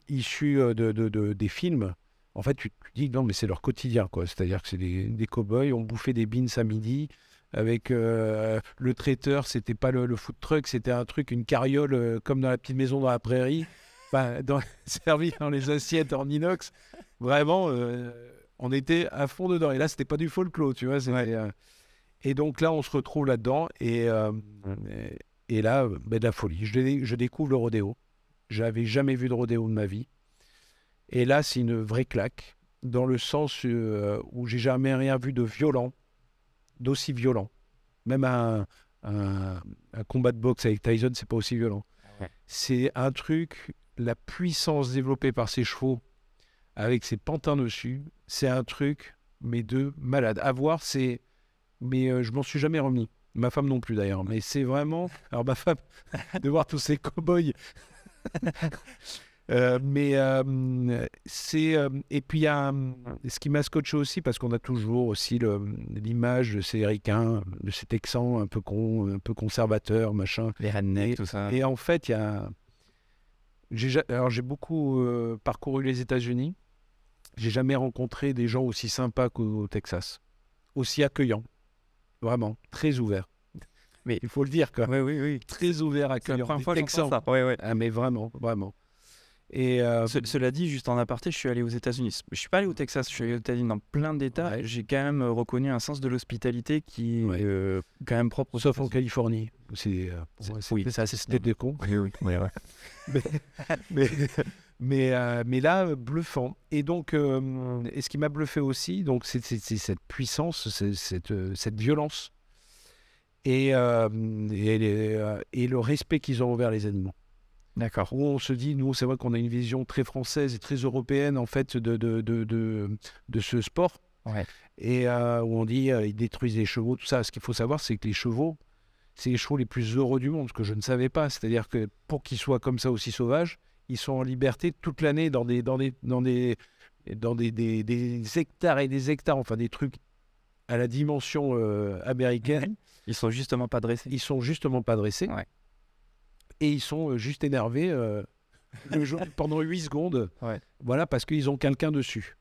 issus de, de- de- des films, en fait, tu te dis non, mais c'est leur quotidien, quoi. C'est-à-dire que c'est des, des cow-boys, on bouffait des beans à midi. Avec euh, le traiteur, c'était pas le, le food truck, c'était un truc, une carriole euh, comme dans la petite maison dans la prairie, enfin, [laughs] dans, [laughs] servi dans les assiettes en inox. Vraiment, euh, on était à fond dedans. Et là, c'était pas du folklore, tu vois. Et donc là, on se retrouve là-dedans. Et, et, et là, ben, de la folie. Je, dé- je découvre le rodéo. J'avais jamais vu de rodéo de ma vie. Et là, c'est une vraie claque, dans le sens où j'ai jamais rien vu de violent, d'aussi violent. Même un, un- un combat de boxe avec Tyson, c'est pas aussi violent. Ouais. C'est un truc, la puissance développée par ces chevaux, avec ces pantins dessus, c'est un truc, mais de malade. À voir, c'est. Mais euh, je m'en suis jamais remis. Ma femme non plus d'ailleurs. Mais c'est vraiment. Alors, ma femme, [laughs] de voir tous ces cow-boys. Euh, mais euh, c'est. euh, et puis, il y a un- ce qui m'a scotché aussi, parce qu'on a toujours aussi l'image de ces ricains, de ces texans un peu cons, un peu conservateurs, machin. Les rednecks, tout ça. Et en fait, il y a. Alors, j'ai beaucoup parcouru les États-Unis. J'ai jamais rencontré des gens aussi sympas qu'au Texas, aussi accueillants, vraiment très ouverts. Mais- il faut le dire, quoi. Oui, oui, oui. Très ouverts, C'est la première fois que ça. Ouais, ouais. Ah, mais vraiment, vraiment. Et euh, Ce- cela dit, juste en aparté, je suis allé aux États-Unis. Je suis pas allé au Texas, je suis allé aux États-Unis dans plein d'États. Ouais. J'ai quand même euh, reconnu un sens de l'hospitalité qui est euh, quand même propre sauf en. Californie, c'est, euh, oui. Oui, oui, oui, ouais. [laughs] mais, [laughs] mais, mais, euh, mais là, bluffant. Et donc, euh, et ce qui m'a bluffé aussi, donc, c'est cette puissance, cette, euh, cette violence et, et, les- et le respect qu'ils ont envers les animaux. D'accord. Où on se dit, nous, c'est vrai qu'on a une vision très française et très européenne, en fait, de, de, de, de, de ce sport. Ouais. Et euh, où on dit, euh, ils détruisent les chevaux, tout ça. Ce qu'il faut savoir, c'est que les chevaux, c'est les chevaux les plus heureux du monde, ce que je ne savais pas. C'est-à-dire que pour qu'ils soient comme ça aussi sauvages, ils sont en liberté toute l'année dans des, dans des, dans des, dans des, des, des hectares et des hectares, enfin des trucs à la dimension euh, américaine. Ils sont justement pas dressés. Ils sont justement pas dressés. Ouais. Et ils sont euh, juste énervés euh, le jour- [laughs] pendant 8 secondes. Ouais. Voilà, parce qu'ils ont quelqu'un dessus.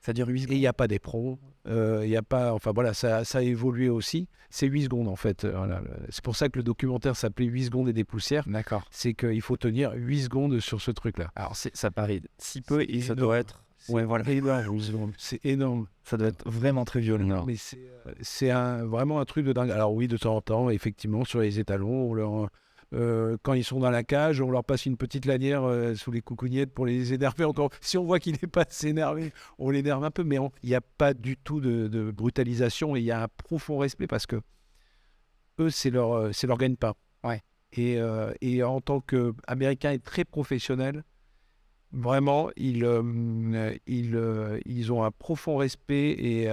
Ça dure 8 Et secondes. il n'y a pas d'éperon. euh, Il y a pas. Enfin voilà, ça, ça a évolué aussi. C'est 8 secondes en fait. Euh, Voilà. C'est pour ça que le documentaire s'appelait 8 secondes et des poussières. D'accord. C'est qu'il faut tenir 8 secondes sur ce truc-là. Alors, ça paraît si peu et ça doit être. Ouais, voilà. énorme, 8 secondes. C'est énorme. Ça doit être vraiment très violent. Mais c'est euh, un, vraiment un truc de dingue. Alors oui, de temps en temps, effectivement, sur les étalons, on leur, euh, quand ils sont dans la cage, on leur passe une petite lanière euh, sous les coucougnettes pour les énerver encore. Si on voit qu'il n'est pas assez énervé, on l'énerve un peu, mais il n'y a pas du tout de, de brutalisation et il y a un profond respect parce que eux, c'est leur, euh, c'est leur gagne-pain. Ouais. Et, euh, et en tant qu'Américains et très professionnels, vraiment, ils, euh, ils, euh, ils ont un profond respect et,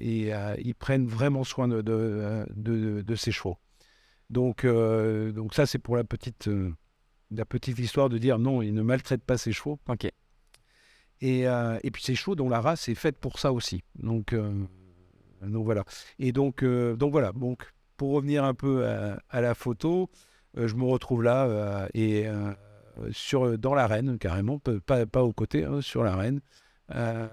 et ils prennent vraiment soin de, de, de- de ces chevaux. Donc, euh, donc ça, c'est pour la petite, euh, la petite histoire de dire non, ils ne maltraitent pas ces chevaux. Ok. Et, euh, et puis ces chevaux dont la race est faite pour ça aussi. Donc, donc voilà. Et donc, donc voilà. Donc pour revenir un peu à, à la photo, je me retrouve là et sur dans l'arène carrément, peu- pas, pas au côté, hein, sur l'arène. Euh,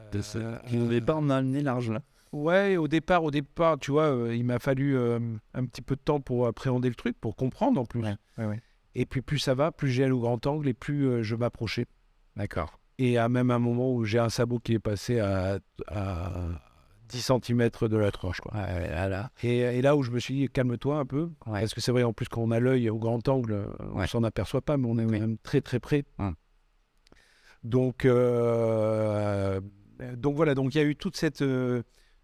Vous n'avez pas le nez large là. Ouais, au départ, au départ, tu vois, euh, il m'a fallu euh, un petit peu de temps pour appréhender le truc, pour comprendre en plus. Ouais, ouais, ouais. Et puis plus ça va, plus j'ai au grand angle et plus euh, je m'approchais. D'accord. Et à même un moment où j'ai un sabot qui est passé à, à 10 cm de la tranche. Quoi. Là, là. Et, et là où je me suis dit, calme-toi un peu. Parce que c'est vrai, en plus, quand on a l'œil au grand angle, on s'en aperçoit pas, mais on est Oui. même très très près. Hum. Donc, donc voilà, donc il y a eu toute cette,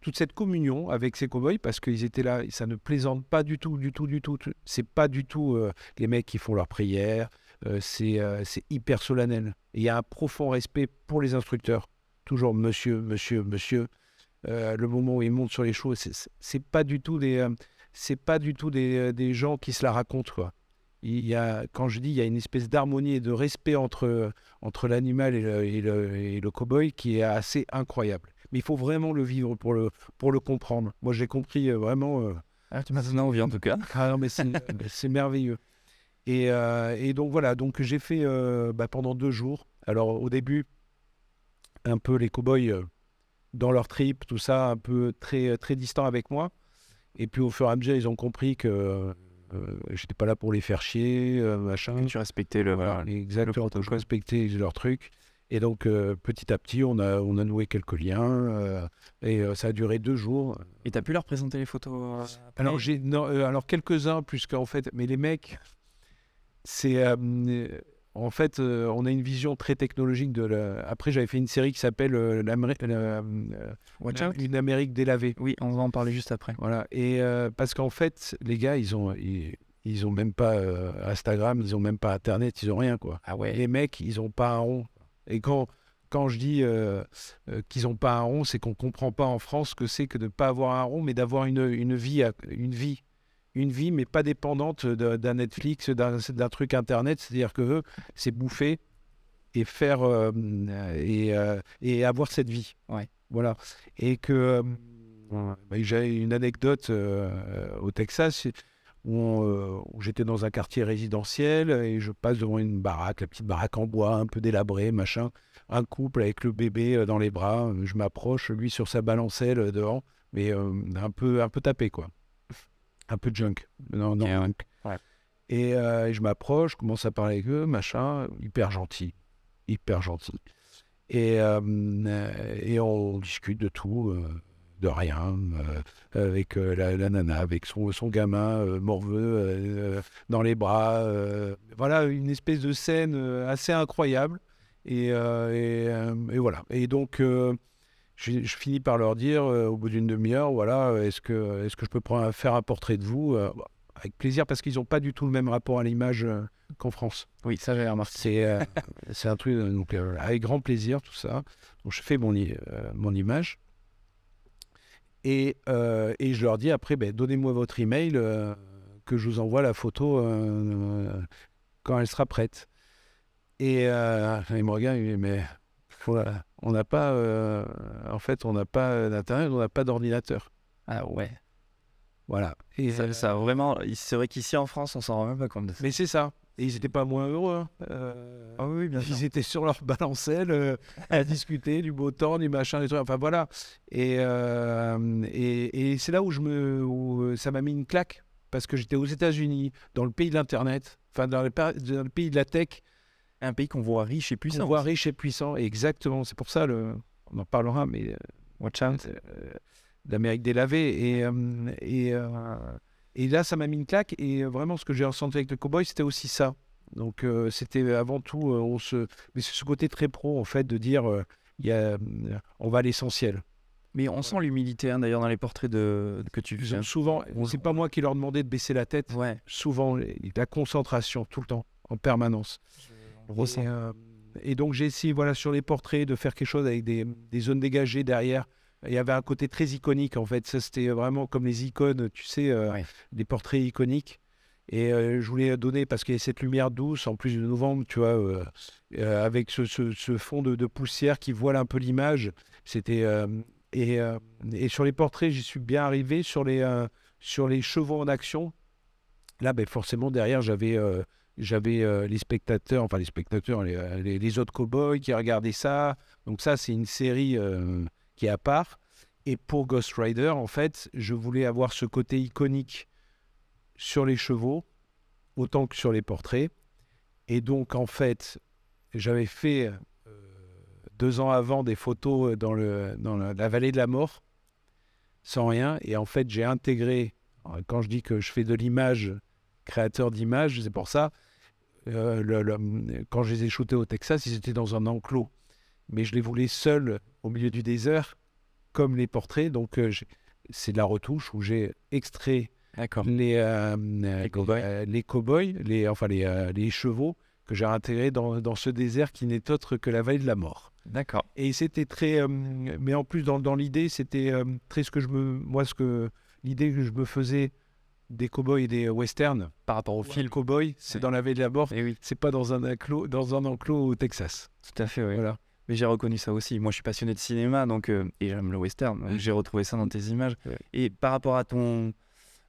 toute cette communion avec ces cowboys parce qu'ils étaient là, ça ne plaisante pas du tout, du tout, du tout. C'est pas du tout euh, les mecs qui font leurs prières, euh, c'est euh, c'est hyper solennel. Il y a un profond respect pour les instructeurs. Toujours monsieur, monsieur, monsieur. Le moment où ils montent sur les chevaux, c'est- pas du tout des, c'est pas du tout des, gens qui se la racontent. Il y a, quand je dis, il y a une espèce d'harmonie et de respect entre, entre l'animal et le, et, le, et le cow-boy qui est assez incroyable. Mais il faut vraiment le vivre pour le, pour le comprendre. Moi, j'ai compris euh, vraiment. euh, Ah, tu m'as donné envie en tout cas. ah non, mais c'est [laughs] merveilleux. Et, euh, et donc voilà, donc j'ai fait bah, pendant deux jours. Alors au début, un peu les cow-boys dans leur trip, tout ça, un peu très, très distant avec moi. Et puis au fur et à mesure, ils ont compris que euh, j'étais pas là pour les faire chier, euh, machin. Tu respectais le. Voilà, exactement, je respectais leur truc. Et donc, euh, petit à petit, on a, on a noué quelques liens. euh, et euh, ça a duré deux jours. Et t'as pu leur présenter les photos Alors, j'ai, alors quelques-uns, puisqu'en fait, mais les mecs, c'est. en fait, on a une vision très technologique de la... Après, j'avais fait une série qui s'appelle. Une Amérique délavée. Oui, on va en parler juste après. Voilà. Et parce qu'en fait, les gars, ils ont, ils, ils ont même pas euh, Instagram, ils ont même pas Internet, ils ont rien, quoi. Ah ouais. Les mecs, ils ont pas un rond. Et quand, quand je dis euh, euh, qu'ils ont pas un rond, c'est qu'on comprend pas en France ce que c'est que de pas avoir un rond, mais d'avoir une, une vie, une vie, une vie, mais pas dépendante d'un Netflix, d'un truc Internet. C'est-à-dire que eux, c'est bouffer et faire euh, et, et avoir cette vie. Ouais. Voilà. Et que bah, j'ai une anecdote au Texas où, euh, où j'étais dans un quartier résidentiel et je passe devant une baraque, la petite baraque en bois, un peu délabrée, machin. Un couple avec le bébé euh, dans les bras. Je m'approche, lui sur sa balancelle euh, devant, mais euh, un peu un peu tapé quoi, un peu junk. Non, non. Ok, ouais. Ouais. Et euh, je m'approche, commence à parler avec eux, machin, hyper gentil, hyper gentil. Et, euh, euh, et on discute de tout, euh, de rien, euh, avec euh, la, la nana, avec son, son gamin euh, morveux dans les bras. voilà, une espèce de scène assez incroyable. Et, et, et voilà. Et donc, je, je finis par leur dire, euh, au bout d'une demi-heure, voilà, est-ce que, est-ce que je peux prendre- faire un portrait de vous Euh, bah, Avec plaisir, parce qu'ils n'ont pas du tout le même rapport à l'image qu'en France. Oui, ça j'avais remarqué. C'est [laughs] c'est un truc, donc, avec grand plaisir, tout ça. Donc, je fais mon, i- mon image. Et, euh, et je leur dis après, ben, donnez-moi votre email, euh, que je vous envoie la photo euh, quand elle sera prête. Et ils me regardent, mais voilà, on n'a pas, en fait, on n'a pas d'internet, on n'a pas d'ordinateur. Ah ouais. Voilà. Et, Ça, ça, vraiment, c'est vrai qu'ici en France, on s'en rend même pas compte de ça. mais c'est ça. Et ils n'étaient pas moins heureux. hein. Euh, Ah oui, sûr. Ils étaient sur leur balancelle euh, à discuter du beau temps, du machin, des trucs. Enfin voilà. Et, euh, et, et c'est là où, je me, où ça m'a mis une claque. Parce que j'étais aux États-Unis, dans le pays de l'Internet, enfin dans le, pa- dans le pays de la tech, Un pays qu'on voit riche et puissant. voit riche et puissant. Exactement. C'est pour ça, le, on en parlera, mais Watch out. l'Amérique délavée. Et, et, et là, ça m'a mis une claque. Et euh, vraiment, ce que j'ai ressenti avec le cowboy, c'était aussi ça. Donc, euh, c'était avant tout, euh, on se... mais c'est ce côté très pro, en fait, de dire, euh, il y a, euh, on va à l'essentiel. Mais on sent l'humilité hein, d'ailleurs dans les portraits de... que tu fais. souvent, on- c'est pas moi qui leur demandais de baisser la tête. Ouais, Souvent, la concentration, tout le temps, en permanence. on le ressent. Et, euh, et donc j'ai essayé voilà, sur les portraits de faire quelque chose avec des, des zones dégagées derrière. Il y avait un côté très iconique en fait. Ça c'était vraiment comme les icônes, tu sais, euh, Ouais. des portraits iconiques. Et euh, je voulais donner parce qu'il y a cette lumière douce en plus de novembre, tu vois, euh, euh, avec ce, ce- ce fond de, de poussière qui voile un peu l'image. C'était et, et sur les portraits, j'y suis bien arrivé. Sur les sur les chevaux en action, là, ben forcément derrière j'avais j'avais euh, les spectateurs, enfin les spectateurs, les, les- les autres cowboys qui regardaient ça. Donc ça, c'est une série euh, qui est à part. Et pour Ghost Rider, en fait, je voulais avoir ce côté iconique sur les chevaux, autant que sur les portraits. Et donc, en fait, j'avais fait euh, deux ans avant des photos dans, le, dans la, vallée de la mort, sans rien. Et en fait, j'ai intégré, euh, quand je dis que je fais de l'image, créateur d'image, c'est pour ça, euh, quand je les ai shootés au Texas, ils étaient dans un enclos. Mais je les voulais seuls au milieu du désert, comme les portraits. Donc, euh, c'est de la retouche où j'ai extrait les, euh, les, cow-boys. euh, les cow-boys, les, enfin les, les chevaux que j'ai intégrés dans, dans ce désert qui n'est autre que la vallée de la mort. D'accord. Et c'était très, euh, mais en plus dans, dans l'idée, c'était euh, très ce que je me, moi ce que l'idée que je me faisais des cow-boys et des westerns. Par rapport au Au film. cow-boy, c'est Ouais. dans la vallée de la mort, Eh oui, c'est pas dans un enclos, dans un enclos au Texas. tout à fait, oui. Voilà. Mais j'ai reconnu ça aussi. Moi, je suis passionné de cinéma, donc euh, et j'aime le western. Donc Ouais. j'ai retrouvé ça dans tes images. Ouais. Et par rapport à ton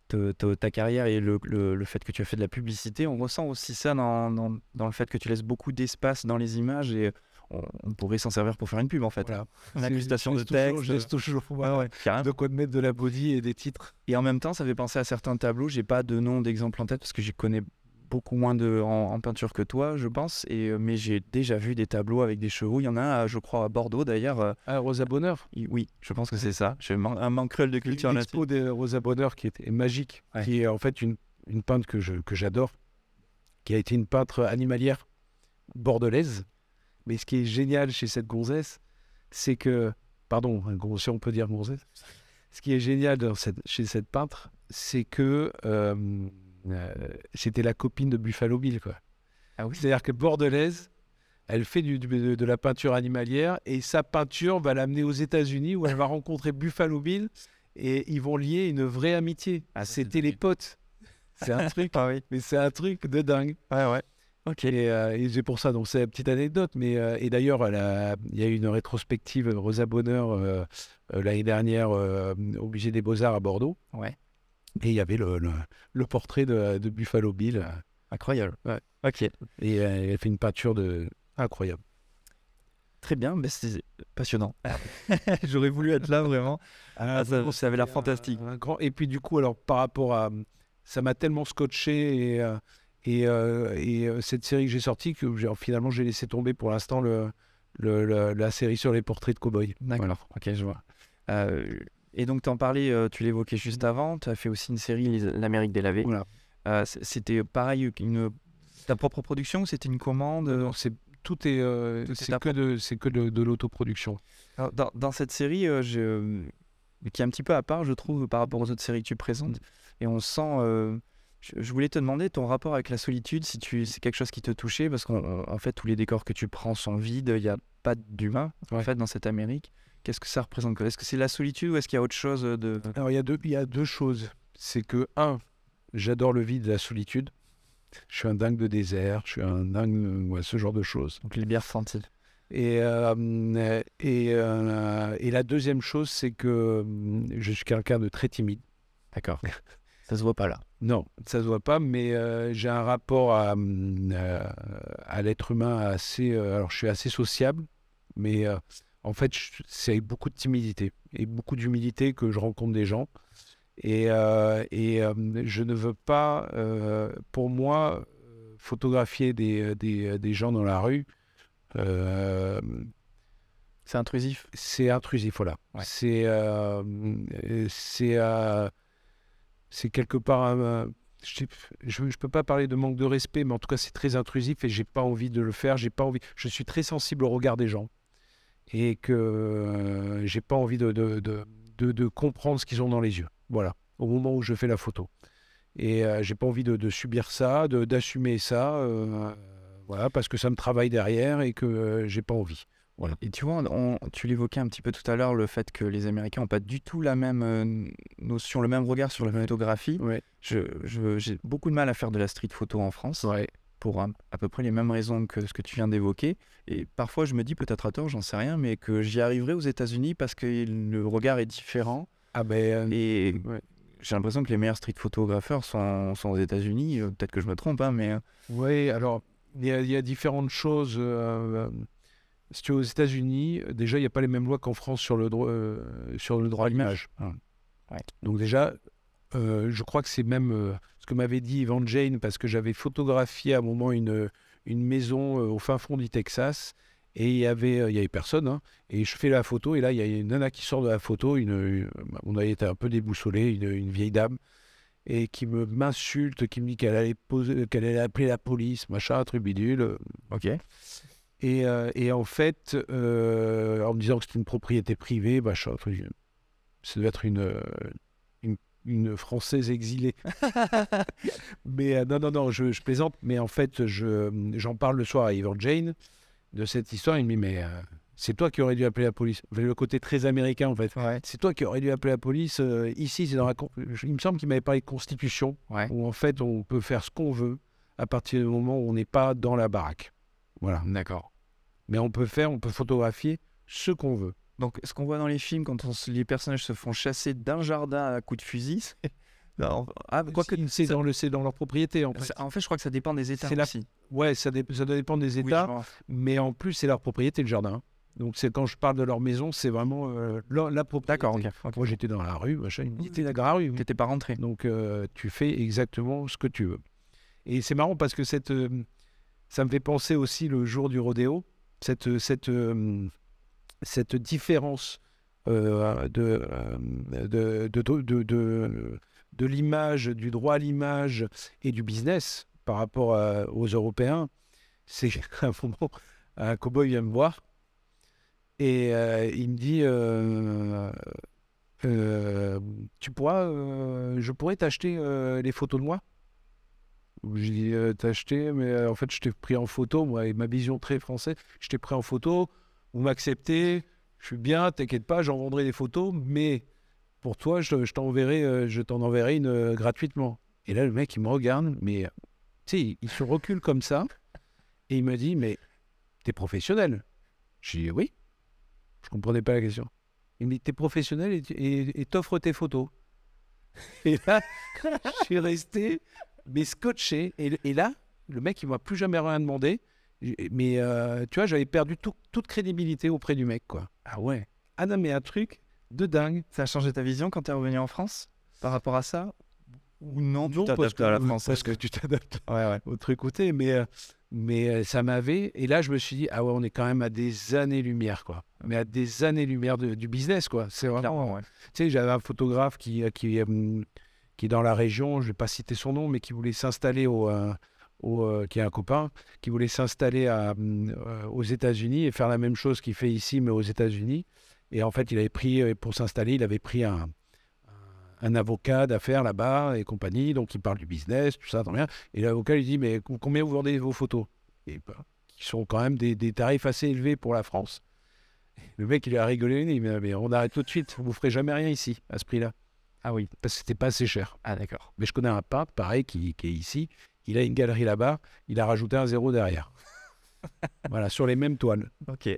te- te- ta carrière et le, le- le fait que tu as fait de la publicité, on ressent aussi ça dans, dans, dans le fait que tu laisses beaucoup d'espace dans les images et on, on pourrait s'en servir pour faire une pub en fait. Voilà. Une incrustation de Je texte. je laisse toujours [laughs] ouais, de quoi de mettre de la body et des titres. Et en même temps, ça fait penser à certains tableaux. J'ai pas de nom d'exemple en tête parce que j'y connais beaucoup moins de, en, en peinture que toi, je pense. Et, euh, mais j'ai déjà vu des tableaux avec des chevaux. Il y en a un, je crois, à Bordeaux d'ailleurs. euh, Ah, Rosa Bonheur. oui, je pense que c'est ça. J'ai un manque cruel de culture là-dessus. L'expo de Rosa Bonheur qui était magique, Ouais. qui est en fait une, une peintre que je- que j'adore, qui a été une peintre animalière bordelaise. Mais ce qui est génial chez cette gonzesse, c'est que, pardon, si on peut dire gonzesse, ce qui est génial dans cette- chez cette peintre, c'est que euh, euh, c'était la copine de Buffalo Bill. Quoi. Ah oui. C'est-à-dire que bordelaise, elle fait du- de, de la peinture animalière et sa peinture va l'amener aux États-Unis où elle va rencontrer Buffalo Bill et ils vont lier une vraie amitié. Ah, c'est C'était les potes. C'est un [laughs] truc, Ah oui. mais c'est un truc de dingue. Ouais, ouais. Ok. Et, euh, et j'ai pour ça, donc c'est une petite anecdote. Mais euh, et d'ailleurs, il y a eu une rétrospective Rosa Bonheur l'année dernière au musée des Beaux Arts à Bordeaux. Ouais. Et il y avait le, le, le portrait de, de Buffalo Bill. Incroyable. Ouais. Ok. Et euh, elle fait une peinture de incroyable. Très bien. mais c'est passionnant. [laughs] J'aurais voulu être là vraiment. Ah, ça- vraiment, ça avait l'air fantastique. un- un grand... Et puis du coup, alors par rapport à, ça m'a tellement scotché et euh, et, euh, et, euh, cette série que j'ai sortie que finalement j'ai laissé tomber pour l'instant le, le- le- la série sur les portraits de cow-boys. D'accord. Voilà. Ok, je vois. Euh, et donc, tu en parlais, euh, tu l'évoquais juste avant. Tu as fait aussi une série, L'Amérique délavée. Voilà. Euh, c'était pareil, une, ta propre production ou c'était une commande Non, c'est tout est euh, Tout c'est que de c'est que de, de l'autoproduction. Alors, dans, dans cette série, euh, je- euh, qui est un petit peu à part, je trouve, par rapport aux autres séries que tu présentes, et on sent. euh, je, je voulais te demander ton rapport avec la solitude, si tu, c'est quelque chose qui te touchait, parce qu'en en fait, tous les décors que tu prends sont vides, il n'y a pas d'humain, en fait, dans cette Amérique. Qu'est-ce que ça représente Est-ce que c'est la solitude ou est-ce qu'il y a autre chose de. Alors il y a deux il y a deux choses. C'est que un, j'adore le vide, la solitude. Je suis un dingue de désert. Je suis un dingue euh, ouais, ce genre de choses. Donc, les bières senties. Et, euh, et, euh, et la deuxième chose, c'est que euh, je suis quelqu'un de très timide. D'accord. ça se voit pas là. Non, ça se voit pas, mais euh, j'ai un rapport à, euh, à l'être humain assez. euh, alors, je suis assez sociable, mais euh, en fait, c'est avec beaucoup de timidité et beaucoup d'humilité que je rencontre des gens. Et, euh, et euh, je ne veux pas, euh, pour moi, photographier des, des, des gens dans la rue. C'est intrusif. c'est intrusif, voilà. Ouais. C'est c'est c'est quelque part un- je, je peux pas parler de manque de respect, mais en tout cas c'est très intrusif et j'ai pas envie de le faire. J'ai pas envie. Je suis très sensible au regard des gens et que euh, j'ai pas envie de de, de, comprendre ce qu'ils ont dans les yeux. Voilà. Au moment où je fais la photo. Et euh, j'ai pas envie de, subir ça, d'assumer ça. euh, voilà, parce que ça me travaille derrière et que j'ai pas envie. Et tu vois, on- tu l'évoquais un petit peu tout à l'heure, le fait que les Américains n'ont pas du tout la même notion, le même regard sur la photographie. Ouais. Je, je- j'ai beaucoup de mal à faire de la street photo en France, Ouais. Pour un- à peu près les mêmes raisons que ce que tu viens d'évoquer. Et parfois, je me dis, peut-être à tort, j'en sais rien, mais que j'y arriverai aux États-Unis parce que le regard est différent. Ah ben. euh, Et Ouais. j'ai l'impression que les meilleurs street photographeurs sont, sont aux États-Unis. Euh, Peut-être que je me trompe, hein, mais euh, Oui, alors, il y, a- il y a différentes choses. euh, si tu es aux États-Unis, déjà, il n'y a pas les mêmes lois qu'en France sur le droit, euh, sur le droit à l'image. Ah, ouais. Donc, déjà, euh, je crois que c'est même euh, ce que m'avait dit Ivan Jane, parce que j'avais photographié à un moment une, une maison euh, au fin fond du Texas. Et il y avait, il y avait personne. hein. et je fais la photo. Et là, il y a une nana qui sort de la photo. Une, une- on a été un peu déboussolé, une, une vieille dame et qui me m'insulte, qui me dit qu'elle allait poser, qu'elle allait appeler la police, machin, truc bidule. ok. Et, et en fait, en me disant que c'était une propriété privée, machin, truc, ça devait être une, une, française exilée. [laughs] mais euh, non, non, non, je, je plaisante. Mais en fait, je, j'en parle le soir à Ivan Jane de cette histoire. Il me dit, mais euh, c'est toi qui aurais dû appeler la police. Le côté très américain, en fait. Ouais. C'est toi qui aurais dû appeler la police. euh, ici, c'est dans la. Il me semble qu'il m'avait parlé de constitution, Ouais. où en fait, on peut faire ce qu'on veut à partir du moment où on n'est pas dans la baraque. Voilà. D'accord. Mais on peut faire, on peut photographier ce qu'on veut. Donc, ce qu'on voit dans les films, quand on se- les personnages se font chasser d'un jardin à coups de fusil, c'est- [laughs] Non, ah, quoi que c'est ça- dans, le, c'est dans leur propriété en fait. ça- en fait, je crois que ça dépend des États C'est la- aussi. Ouais, ça, dé- ça dépend des États, mais en plus c'est leur propriété le jardin. Donc c'est quand je parle de leur maison, c'est vraiment euh, la, la propriété. D'accord. Moi j'étais dans la rue, machin, dit t'es dans la rue. oui. T'étais pas rentré. Donc euh, tu fais exactement ce que tu veux. Et c'est marrant parce que cette, euh, ça me fait penser aussi le jour du rodéo, cette, cette, cette différence euh, de, euh, de, de, de, de, l'image, du droit à l'image et du business par rapport aux Européens. C'est [laughs] qu'à un moment, un cowboy vient me voir et euh, il me dit euh, euh, Tu pourras, euh, je pourrais t'acheter euh, les photos de moi? J'ai dit euh, T'acheter, mais euh, en fait, je t'ai pris en photo, moi, et ma vision très française, je t'ai pris en photo, vous m'acceptez, je suis bien, t'inquiète pas, j'en vendrai des photos, mais pour toi, je, je euh, je t'en enverrai une euh, gratuitement. Et là, le mec, il me regarde, mais tu il se recule comme ça, et il me dit Mais t'es professionnel J'ai dit Oui. Je comprenais pas la question. Il me dit T'es professionnel et t'offres tes photos. Et là, [laughs] je suis resté, mais scotché. Et, et là, le mec, il m'a plus jamais rien demandé. Mais euh, tu vois, j'avais perdu tout- toute crédibilité auprès du mec, quoi. Ah ouais. Ah non, mais un truc de dingue. Ça a changé ta vision quand t'es revenu en France par rapport à ça? Ou non, tu Non, parce t'adaptes à la parce française que tu t'adaptes [laughs] Ouais, ouais. au truc où t'es, mais, euh, mais euh, ça m'avait. Et là, je me suis dit, ah ouais, on est quand même à des années-lumière, quoi. Mais à des années-lumière de- du business, quoi. C'est vraiment. Ouais. Tu sais, j'avais un photographe qui, qui, qui est dans la région, je vais pas citer son nom, mais qui voulait s'installer au. euh, au, euh, qui est un copain, qui voulait s'installer à, euh, aux États-Unis et faire la même chose qu'il fait ici, mais aux États-Unis. Et en fait, il avait pris, euh, pour s'installer, il avait pris un, un avocat d'affaires là-bas et compagnie. Donc, il parle du business, tout ça, tant bien. Et l'avocat lui dit Mais co- combien vous vendez vos photos? Et ben, qui sont quand même des, des tarifs assez élevés pour la France. Le mec, il a rigolé, il dit Mais on arrête tout de suite, vous ferez jamais rien ici, à ce prix-là. Ah oui. Parce que c'était pas assez cher. Ah d'accord. Mais je connais un peintre, pareil, qui, qui est ici. Il a une galerie là-bas, il a rajouté un zéro derrière. [laughs] voilà, sur les mêmes toiles. Ok.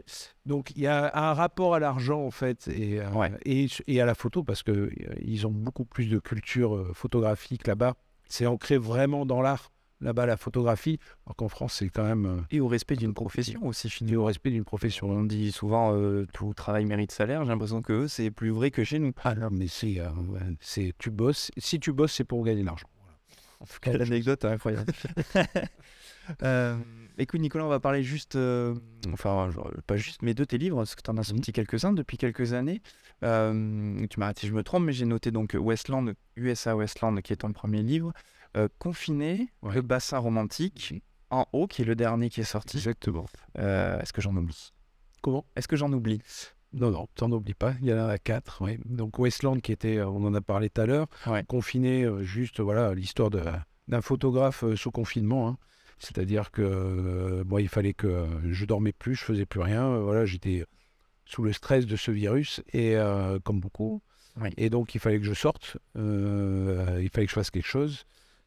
Donc il y a un rapport à l'argent en fait et, euh, et, et à la photo parce que euh, ils ont beaucoup plus de culture euh, photographique là-bas. C'est ancré vraiment dans l'art là-bas la photographie. Alors qu'en France c'est quand même Et au respect d'une profession aussi, et finalement. au respect d'une profession. On dit souvent tout travail mérite salaire. J'ai l'impression que c'est plus vrai que chez nous. Ah non mais c'est tu bosses. Si tu bosses c'est pour gagner de l'argent. Quelle anecdote incroyable. [laughs] Euh, écoute, Nicolas, on va parler juste, euh, enfin, genre, pas juste, mais de tes livres, parce que tu en as sorti quelques-uns depuis quelques années. Euh, tu m'arrêtes si je me trompe, mais j'ai noté donc Westland, USA Westland, qui est ton premier livre. Confiné, Ouais. le bassin romantique, en haut, qui est le dernier qui est sorti. Exactement. Est-ce que j'en oublie? Comment? Est-ce que j'en oublie? Non, non, t'en oublies pas. Il y en a quatre. ouais. Donc Westland, qui était, euh, on en a parlé tout à l'heure, Ouais. confiné, euh, juste voilà l'histoire d'un photographe euh, sous confinement. hein. C'est-à-dire que euh, moi, il fallait que je dormais plus, je faisais plus rien. voilà, j'étais sous le stress de ce virus et euh, comme beaucoup. Oui. Et donc, il fallait que je sorte. euh, il fallait que je fasse quelque chose.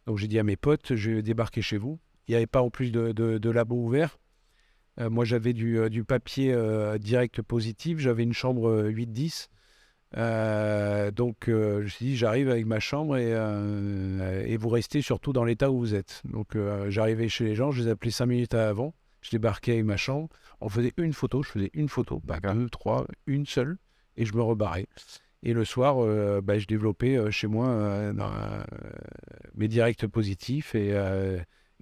Donc, j'ai dit à mes potes, je vais débarquer chez vous. Il n'y avait pas en plus de, de, de labo ouvert. Euh, moi, j'avais du, euh, papier euh, direct positif. J'avais une chambre euh, 8-10. Euh, donc, je me suis dit, j'arrive avec ma chambre et, vous restez surtout dans l'état où vous êtes. Donc, j'arrivais chez les gens, je les appelais 5 minutes avant. Je débarquais avec ma chambre. On faisait une photo, je faisais une photo, pas deux, trois, une seule, et je me rebarrais. Et le soir, bah, je développais chez moi mes directs positifs et,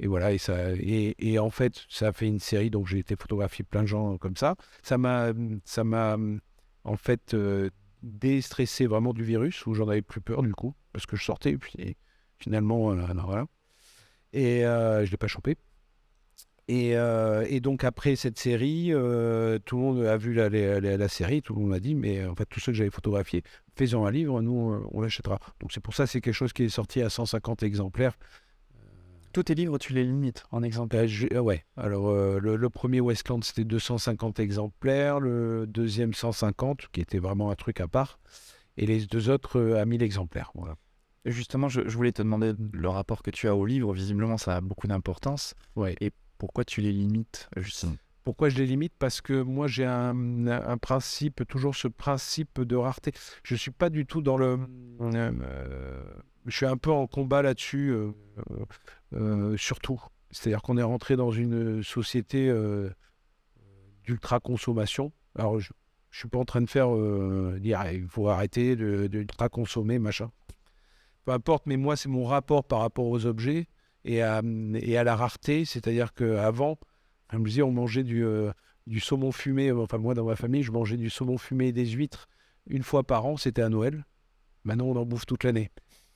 et voilà. Et, ça, et, en fait, ça a fait une série, donc j'ai été photographier plein de gens comme ça. Ça m'a, m'a en fait euh, déstressé vraiment du virus, où j'en avais plus peur du coup, parce que je sortais et puis finalement, euh, voilà. Et euh, je ne l'ai pas chopé. Et, euh, donc après cette série, euh, tout le monde a vu la, la- série, tout le monde m'a dit, mais en fait tous ceux que j'avais photographiés, fais-en un livre, nous euh, on l'achètera. Donc c'est pour ça c'est quelque chose qui est sorti à 150 exemplaires. Tous tes livres, tu les limites en exemple. Euh, euh, ouais, alors euh, le, le premier Westland c'était 250 exemplaires, le deuxième 150, qui était vraiment un truc à part, et les deux autres euh, à 1000 exemplaires. Voilà. Justement, je, je voulais te demander le rapport que tu as au livre. Visiblement, ça a beaucoup d'importance. Ouais. Et pourquoi tu les limites Pourquoi je les limite? Parce que moi j'ai un, un principe, toujours ce principe de rareté. Je suis pas du tout dans le. euh, je suis un peu en combat là-dessus, surtout. C'est-à-dire qu'on est rentré dans une société d'ultra consommation. Alors, je, je suis pas en train de faire dire il faut arrêter d'ultra consommer, machin. Peu importe, mais moi, c'est mon rapport par rapport aux objets et à, et à la rareté. C'est-à-dire qu'avant, je me disais, on mangeait du, du saumon fumé. Enfin, moi, dans ma famille, je mangeais du saumon fumé et des huîtres une fois par an. C'était à Noël. Maintenant, on en bouffe toute l'année.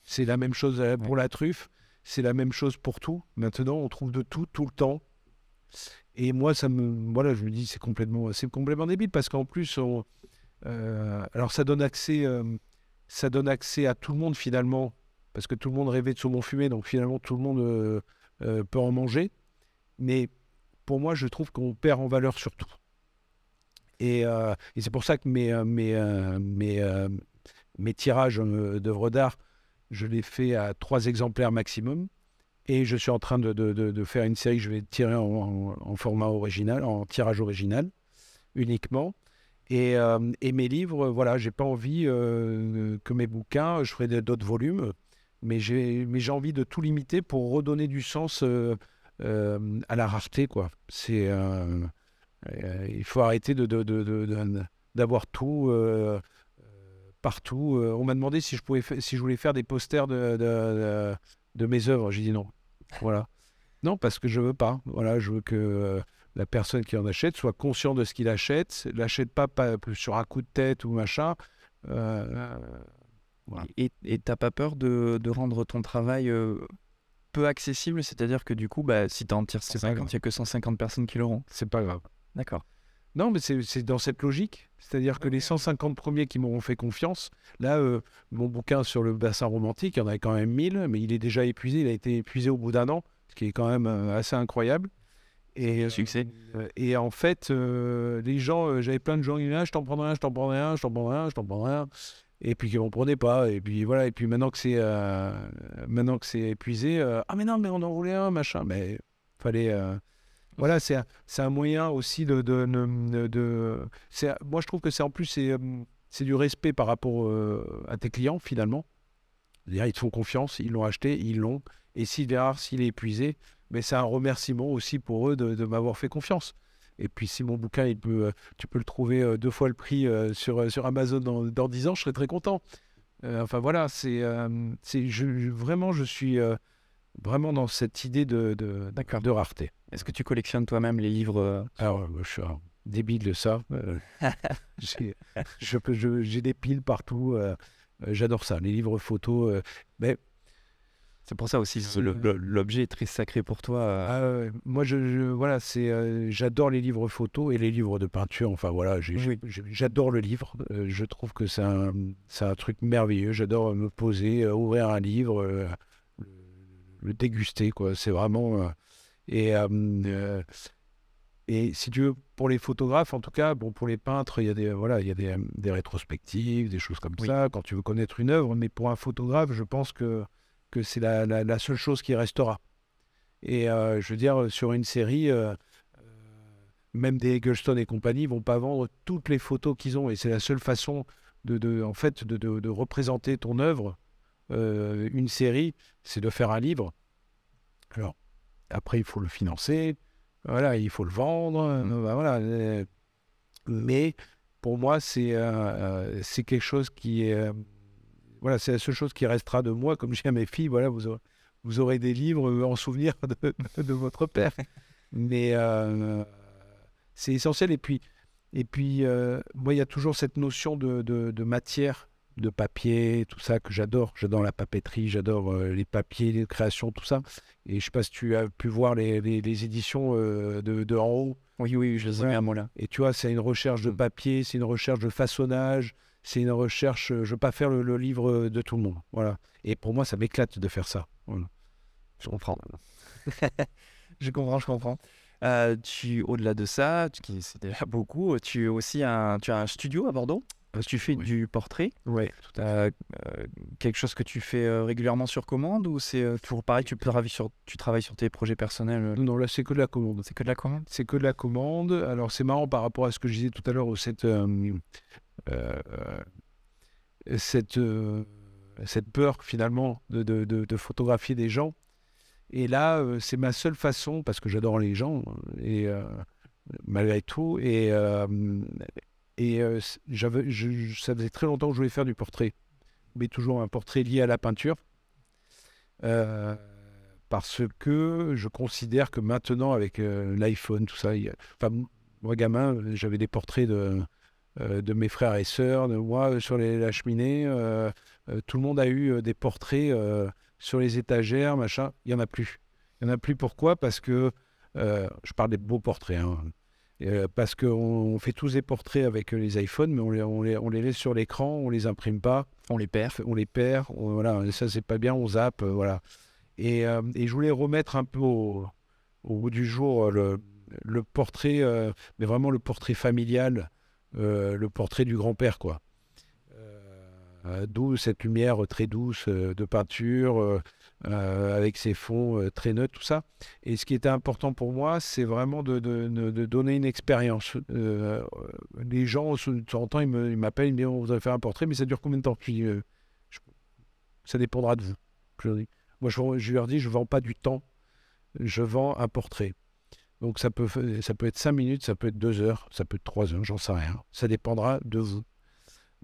C'est la même chose euh, pour la truffe. C'est la même chose pour tout. Maintenant, on trouve de tout, tout le temps. Et moi, ça me, voilà, je me dis, c'est complètement, c'est complètement débile parce qu'en plus, on, euh, alors ça donne accès, euh, ça donne accès à tout le monde finalement, parce que tout le monde rêvait de saumon fumé, donc finalement tout le monde peut en manger. Mais pour moi, je trouve qu'on perd en valeur surtout. Et, et c'est pour ça que mes, mes, mes, mes tirages d'œuvres d'art, je les fais à trois exemplaires maximum. Et je suis en train de, de, faire une série que je vais tirer en, format original, en tirage original uniquement. Et, euh, et mes livres, voilà, j'ai pas envie euh, que mes bouquins, je ferai d'autres volumes, mais j'ai envie de tout limiter pour redonner du sens à la rareté, quoi. C'est il faut arrêter de d'avoir tout partout. Euh, on m'a demandé si je, pouvais si je voulais faire des posters de, de, mes œuvres. J'ai dit non. Voilà. Non, parce que je veux pas. Voilà, je veux que euh, la personne qui en achète soit conscient de ce qu'il achète, l'achète pas, pas sur un coup de tête ou machin. Euh, Et tu n'as pas peur de, de, rendre ton travail peu accessible? C'est-à-dire que du coup, bah, si tu en tires 150, il n'y a que 150 personnes qui l'auront. C'est pas grave. D'accord. Non, mais c'est dans cette logique. C'est-à-dire que les 150 premiers qui m'auront fait confiance, là, euh, mon bouquin sur le bassin romantique, il y en avait quand même 1000, mais il est déjà épuisé. Il a été épuisé au bout d'un an, ce qui est quand même euh, assez incroyable. Et, euh, Succès. et en fait, les gens, j'avais plein de gens qui disaient ah, Je t'en prendrai un, je t'en prendrai un, je t'en prendrai un, je t'en prendrai un. Et puis qui m'en prenaient pas. Et puis voilà. Et puis maintenant que c'est maintenant que c'est épuisé, ah, mais non, mais on en voulait un, machin. Mais fallait voilà, c'est un, un, moyen aussi de. de, de, moi, je trouve que c'est en plus, c'est euh, du respect par rapport euh, à tes clients, finalement. Ils te font confiance, ils l'ont acheté, ils l'ont. Et rare, s'il est épuisé, mais c'est un remerciement aussi pour eux de, m'avoir fait confiance. Et puis, si mon bouquin, il peut, tu peux le trouver deux fois le prix sur, sur Amazon dans, dans 10 ans, je serais très content. Euh, enfin, voilà, c'est. vraiment, je suis vraiment dans cette idée de, de, de rareté. Est-ce que tu collectionnes toi-même les livres euh, Alors, je suis débile de ça. Euh, [laughs] j'ai des piles partout. Euh, j'adore ça, les livres photos. mais c'est pour ça aussi, l'objet est très sacré pour toi. Ah, moi, je, voilà, c'est, j'adore les livres photos et les livres de peinture. Enfin voilà, j'adore le livre. je trouve que c'est un, un, truc merveilleux. J'adore me poser, ouvrir un livre, le déguster, quoi. C'est vraiment. Euh, et, euh, euh, et si tu veux, pour les photographes, en tout cas, bon, pour les peintres, il y a des, voilà, il y a des, des rétrospectives, des choses comme ça, quand tu veux connaître une œuvre. Mais pour un photographe, je pense que, que c'est la, la, seule chose qui restera. Et je veux dire, sur une série, même des Eggleston et compagnie vont pas vendre toutes les photos qu'ils ont. Et c'est la seule façon de, de en fait, de, de, de, représenter ton œuvre euh, une série, c'est de faire un livre. Alors, après, il faut le financer, voilà, il faut le vendre, mmh. ben voilà. Euh, mais pour moi, c'est euh, c'est quelque chose qui est. voilà, c'est la seule chose qui restera de moi. Comme je dis à mes filles, voilà, vous aurez, vous aurez des livres en souvenir [laughs] de, de votre père. Mais c'est essentiel. Et puis, et puis moi, il y a toujours cette notion de, de, de matière de papier, tout ça que j'adore. J'adore la papeterie, j'adore euh, les papiers, les créations, tout ça. Et je sais pas si tu as pu voir les, les, éditions euh, de, de, en haut. Oui, oui, je les ai à moi là. Et tu vois, c'est une recherche de mm. papier, c'est une recherche de façonnage, c'est une recherche. Euh, je veux pas faire le, livre de tout le monde. Voilà. Et pour moi, ça m'éclate de faire ça. [laughs] Je comprends. je comprends, je comprends. tu, au-delà de ça, c'est déjà beaucoup, tu, aussi un, tu as un studio à Bordeaux? Tu fais du portrait. Oui. Euh, quelque chose que tu fais euh, régulièrement sur commande ou c'est euh, toujours pareil, tu travailles, sur, tu travailles sur tes projets personnels Non, là c'est que de la commande. C'est que de la commande? C'est que de la commande. Alors c'est marrant par rapport à ce que je disais tout à l'heure, cette, cette cette peur finalement de, de, de, photographier des gens. Et là, c'est ma seule façon, parce que j'adore les gens, et malgré tout, et, et j'avais, ça faisait très longtemps que je voulais faire du portrait, mais toujours un portrait lié à la peinture. parce que je considère que maintenant, avec l'iPhone, tout ça, moi, gamin, j'avais des portraits de, euh, de mes frères et sœurs, de moi euh, sur la cheminée. Euh, tout le monde a eu des portraits sur les étagères, machin. Il n'y en a plus. Il n'y en a plus pourquoi? Parce que, je parle des beaux portraits, hein. Parce qu'on fait tous des portraits avec les iPhones, mais on les, on les, on les laisse sur l'écran, on les imprime pas. On les perd. On les perd, voilà, ça c'est pas bien, on zappe, voilà. Et, et, je voulais remettre un peu au, au bout du jour le, le portrait, mais vraiment le portrait familial euh, le portrait du grand-père, quoi. Euh, d'où cette lumière très douce euh, de peinture, avec ses fonds très neutres, tout ça. Et ce qui était important pour moi, c'est vraiment de, donner une expérience. les gens, de temps en temps, ils m'appellent, ils me disent on voudrait faire un portrait, mais ça dure combien de temps? Puis, Ça dépendra de vous. Je, moi, je, je, leur dis je ne vends pas du temps, je vends un portrait. Donc ça peut, ça peut être 5 minutes, ça peut être 2 heures, ça peut être 3 heures, j'en sais rien. Ça dépendra de vous.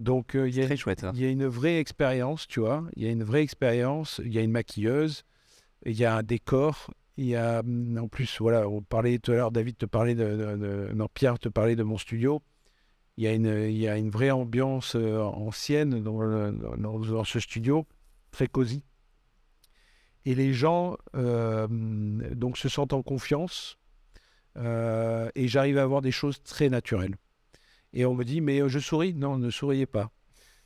Donc euh, il y, a, hein. y a une vraie expérience, tu vois. Il y a une vraie expérience, il y a une maquilleuse, il y a un décor, il y a hum, en plus, voilà, on parlait tout à l'heure, David te parlait de, non, Pierre te parlait de mon studio. Il y a une, il y a une vraie ambiance euh, ancienne dans, dans, ce studio, très cosy. Et les gens euh, donc se sentent en confiance euh, et j'arrive à avoir des choses très naturelles. Et on me dit, mais euh, je souris Non, ne souriez pas.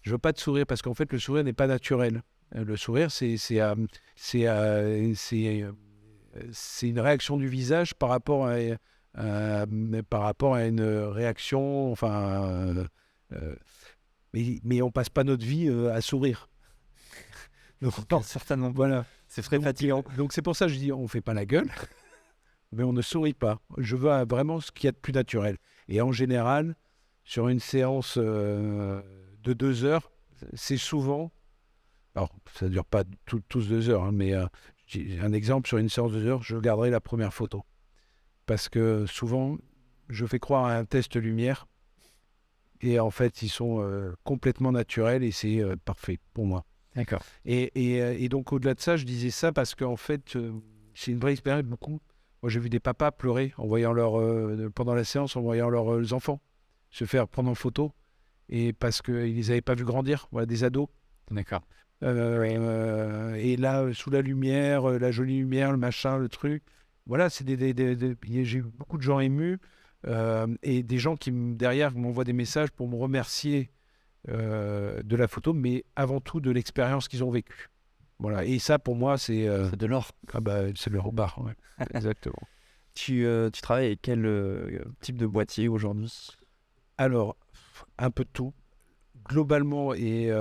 Je veux pas te sourire parce qu'en fait, le sourire n'est pas naturel. Euh, le sourire, c'est c'est c'est une réaction du visage par rapport à, par rapport à une réaction. Enfin, mais, mais on passe pas notre vie à sourire. [laughs] Donc, certainement. Voilà. C'est très fatigant. Donc c'est pour ça que je dis, on fait pas la gueule [laughs] mais on ne sourit pas. Je veux vraiment ce qu'il y a de plus naturel. Et en général, sur une séance euh, de deux heures, c'est souvent, alors ça ne dure pas tous deux heures, hein, mais euh, un exemple, sur une séance de deux heures, je garderai la première photo. Parce que souvent, je fais croire à un test lumière, et en fait, ils sont euh, complètement naturels, et c'est parfait pour moi. D'accord. Et, et, et, donc, au-delà de ça, je disais ça parce qu'en fait, c'est une vraie expérience, beaucoup moi, j'ai vu des papas pleurer en voyant leur, pendant la séance, en voyant leurs enfants se faire prendre en photo, et parce qu'ils ne les avaient pas vus grandir, voilà, des ados. D'accord. Euh, et là, sous la lumière, la jolie lumière, le machin, le truc. Voilà, c'est des, j'ai eu beaucoup de gens émus et des gens qui derrière m'envoient des messages pour me remercier de la photo, mais avant tout de l'expérience qu'ils ont vécue. Voilà. Et ça, pour moi, c'est. Euh, de l'or. Ah bah, c'est le bar, [laughs] exactement. Tu, euh, tu, travailles avec quel euh, type de boîtier aujourd'hui? Alors, un peu de tout. Globalement et,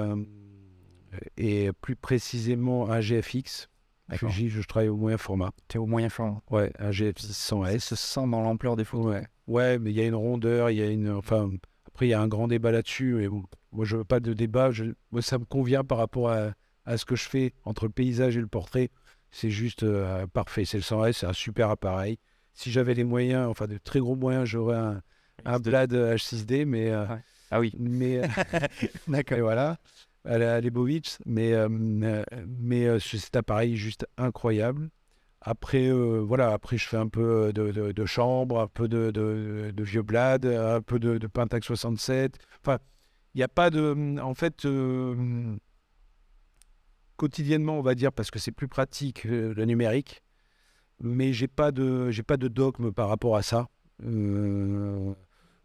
et plus précisément un GFX. Fuji, je travaille au moyen format. Tu es au moyen format Ouais, un GFX 100S. Ça se sent dans l'ampleur des photos. Ouais. ouais, mais il y a une rondeur, il y a une. Enfin, après, il y a un grand débat là-dessus. Mais moi, je veux pas de débat. Je, moi, ça me convient par rapport à à ce que je fais entre le paysage et le portrait, c'est juste euh, parfait. C'est le 100S, c'est un super appareil. Si j'avais les moyens, enfin de très gros moyens, j'aurais un, un Blad H6D, mais. Euh, ah oui. Mais. Euh, [laughs] D'accord. voilà. À la Lebovitz. Mais, mais cet appareil juste incroyable. Après, voilà, après, je fais un peu de, de, chambre, un peu de, de, vieux blad, un peu de, de Pentax 67. Enfin, il n'y a pas de. En fait, quotidiennement, on va dire, parce que c'est plus pratique euh, le numérique. Mais j'ai pas de j'ai pas de dogme par rapport à ça. Euh,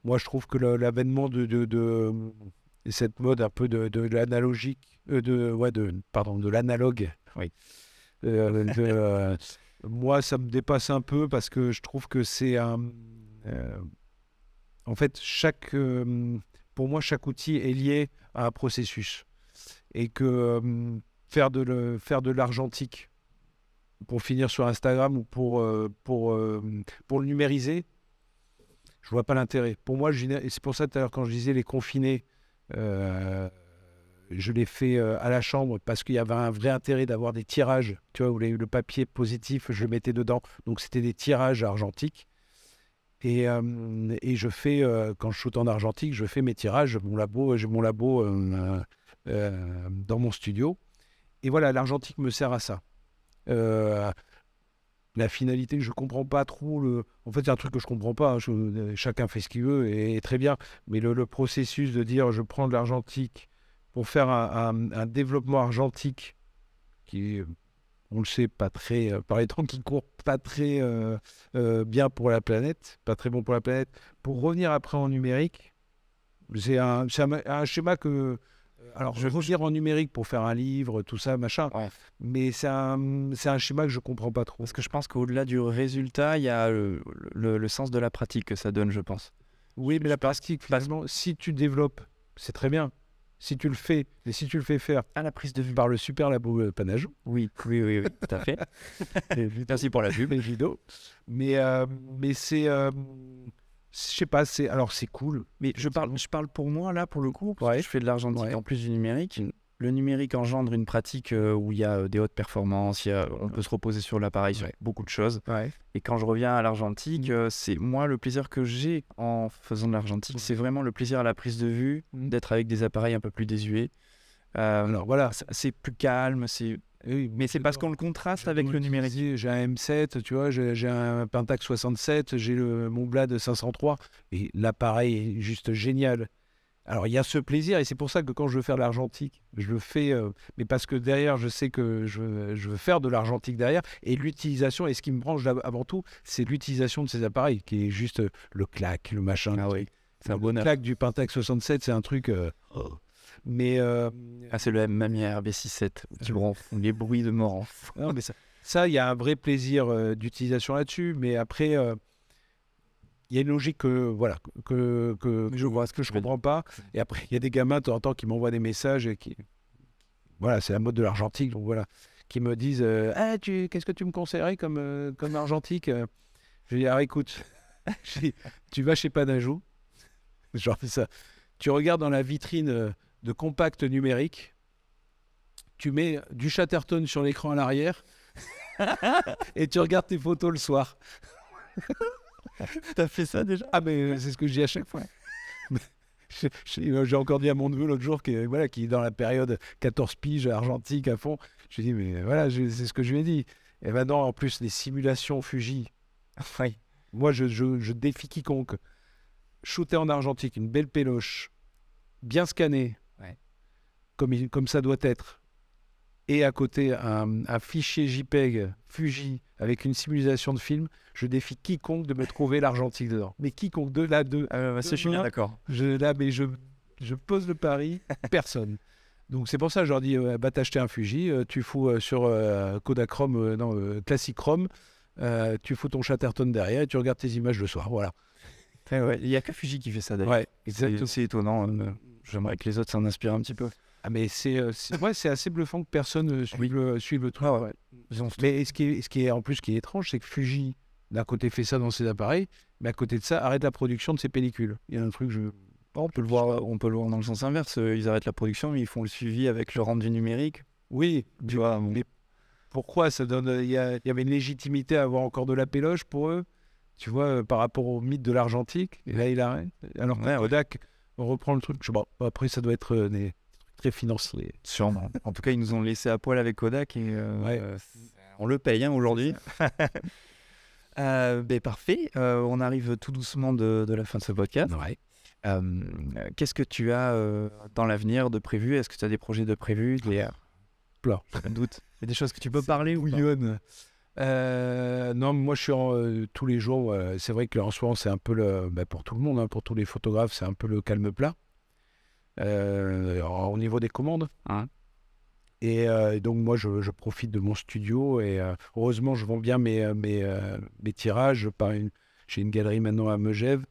moi, je trouve que l'avènement de, de, cette mode un peu de, de l'analogique, euh, de ouais, de pardon, de l'analogue. Oui. [laughs] moi, ça me dépasse un peu parce que je trouve que c'est un. en fait, chaque pour moi, chaque outil est lié à un processus et que faire de, le, faire de l'argentique pour finir sur Instagram ou pour, euh, pour, euh, pour le numériser, je vois pas l'intérêt. Pour moi, c'est pour ça tout à l'heure quand je disais les confinés, euh, je l'ai fait euh, à la chambre parce qu'il y avait un vrai intérêt d'avoir des tirages. Tu vois, où les- le papier positif, je le mettais dedans. Donc, c'était des tirages argentiques. Et, euh, et je fais, quand je shoot en argentique, je fais mes tirages. Mon labo, j'ai mon labo dans mon studio. Et voilà, l'argentique me sert à ça. Euh, la finalité, je comprends pas trop le. En fait, c'est un truc que je comprends pas. hein. Je- Chacun fait ce qu'il veut et, très bien. Mais le, processus de dire je prends de l'argentique pour faire un, développement argentique qui on le sait, pas très. euh, par les temps qui courent pas très euh, euh, bien pour la planète, pas très bon pour la planète, pour revenir après en numérique, c'est un schéma que. Alors, je revenir en numérique pour faire un livre, tout ça, machin. Ouais. Mais c'est un, c'est un schéma que je comprends pas trop. Parce que je pense qu'au-delà du résultat, il y a le, le- le sens de la pratique que ça donne, je pense. Oui, mais la pratique, finalement, si tu développes, c'est très bien. Si tu le fais, et si tu le fais faire À la prise de vue. par le super labo euh, Panajou, Oui, oui, oui, oui, tout à fait. [laughs] Merci pour la pub. les vidéos, mais, euh, mais c'est, euh, je sais pas, c'est, alors c'est cool. Mais je parle, je parle pour moi là, pour le coup, parce Ouais. que je fais de l'argentique Ouais. en plus du numérique. Le numérique engendre une pratique euh, où il y a euh, des hautes performances, il y a- on peut se reposer sur l'appareil sur Ouais. beaucoup de choses. Et quand je reviens à l'argentique, Mm. euh, c'est moi le plaisir que j'ai en faisant de l'argentique, c'est vraiment le plaisir à la prise de vue, Mm. d'être avec des appareils un peu plus désuets. Euh, Alors voilà. c'est plus calme, c'est Oui, mais c'est parce qu'on le contraste avec le numérique. J'ai un M7, tu vois, j'ai un Pentax 67, j'ai le mon Blade 503 et l'appareil est juste génial. Alors il y a ce plaisir et c'est pour ça que quand je veux faire de l'argentique, je le fais, euh, mais parce que derrière je sais que je, veux- je veux faire de l'argentique derrière et l'utilisation et ce qui me branche avant tout, c'est l'utilisation de ces appareils qui est juste le clac, le machin. Ah oui, c'est un le bonheur. clac du Pentax 67, c'est un truc. euh, oh. Mais euh, Ah, c'est le Mamiya RB67 qui rend les bruits de mort. Non, mais ça, ça, il y a un vrai plaisir euh, d'utilisation là-dessus. Mais après, euh, il y a une logique que, voilà, que, que, Je vois ce que je comprends pas. Et après, il y a des gamins de temps en temps qui m'envoient des messages et qui. Voilà, c'est la mode de l'argentique. Donc voilà, qui me disent euh, Ah, tu, Qu'est-ce que tu me conseillerais comme, comme argentique Je dis Alors écoute, [laughs] tu vas chez Panajou. Genre ça. Tu regardes dans la vitrine de compact numérique. Tu mets du Chatterton sur l'écran à l'arrière [laughs] et tu regardes tes photos le soir. T'as fait ça déjà? Ah, mais c'est ce que je dis à chaque fois. [laughs] J'ai encore dit à mon neveu l'autre jour qui, voilà, qui est dans la période 14 piges argentique à fond. Je lui ai dit, mais voilà, je- c'est ce que je lui ai dit. Et maintenant, en plus, les simulations Fuji. [laughs] Oui. Moi, je, je- je défie quiconque. Shooter en argentique, une belle péloche, bien scannée. Comme, il- comme ça doit être. Et à côté, un, un fichier JPEG Fuji avec une simulation de film. Je défie quiconque de me trouver l'argentique dedans. Mais quiconque, de là, de, bah, ça, je suis bien d'accord. là, mais je, je pose le pari, [laughs] personne. Donc c'est pour ça que je leur dis, euh, bah t'acheter un Fuji, euh, tu fous euh, sur euh, Kodachrome, euh, non, euh, Classic Chrome, euh, tu fous ton Chatterton derrière et tu regardes tes images le soir. Voilà. Eh ouais, Il y a que Fuji qui fait ça d'ailleurs. Ouais, C'est étonnant. euh, J'aimerais que les autres s'en inspirent un petit peu. Ah, mais c'est euh, c'est- ouais, assez bluffant que personne euh, suive, le, suive le truc. Ah ouais. Mais ce qui, est, ce qui est en plus qui est étrange, c'est que Fuji, d'un côté, fait ça dans ses appareils, mais à côté de ça, arrête la production de ses pellicules. Il y a un truc, je. On peut, le voir, on peut le voir dans le sens inverse. euh, Ils arrêtent la production, mais ils font le suivi avec le rendu numérique. Oui, Tu vois, bon. mais pourquoi ça donne il y, a- il y avait une légitimité à avoir encore de la péloche pour eux tu vois euh, par rapport au mythe de l'argentique et là il arrête alors Ouais. Kodak on reprend le truc je sais pas après ça doit être euh, des très financiers Sûrement. En tout cas, ils nous ont laissé à poil avec Kodak et euh, Ouais. euh, on le paye hein, aujourd'hui. [laughs] Euh, ben, parfait. On arrive tout doucement de, de la fin de ce podcast. ouais. Euh, Qu'est-ce que tu as euh, dans l'avenir de prévu? Est-ce que tu as des projets de prévu des... Plein. J'ai un doute. [laughs] Il y a des choses que tu peux parler ou pas. Euh, non, moi je suis en, tous les jours. c'est vrai que en ce moment, c'est un peu le. bah, pour tout le monde, hein, pour tous les photographes, c'est un peu le calme plat. Euh, au niveau des commandes. Hein. Et euh, donc, moi, je, je profite de mon studio. Et euh, heureusement, je vends bien mes, mes, mes tirages. Par une, j'ai une galerie maintenant à Megève.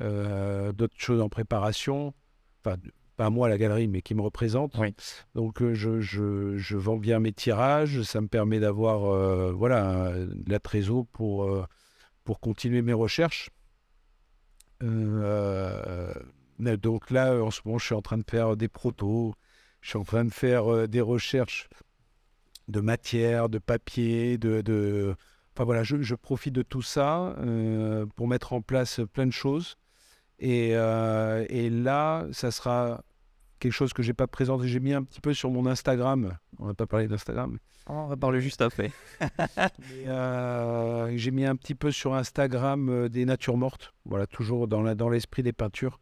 euh, D'autres choses en préparation. Enfin, pas moi la galerie, mais qui me représente. Oui. Donc je, je, je vends bien mes tirages, ça me permet d'avoir voilà la trésor pour, pour continuer mes recherches. Euh, euh, donc là, en ce moment, je suis en train de faire des protos. Je suis en train de faire euh, des recherches de matière, de papier, de, de... enfin voilà, je, je, profite de tout ça euh, pour mettre en place plein de choses. Et, euh, et là, ça sera quelque chose que j'ai pas présenté. J'ai mis un petit peu sur mon Instagram. On va pas parler d'Instagram. Oh, on va parler juste après. [laughs] euh, j'ai mis un petit peu sur Instagram euh, des natures mortes. Voilà, toujours dans l'esprit des peintures.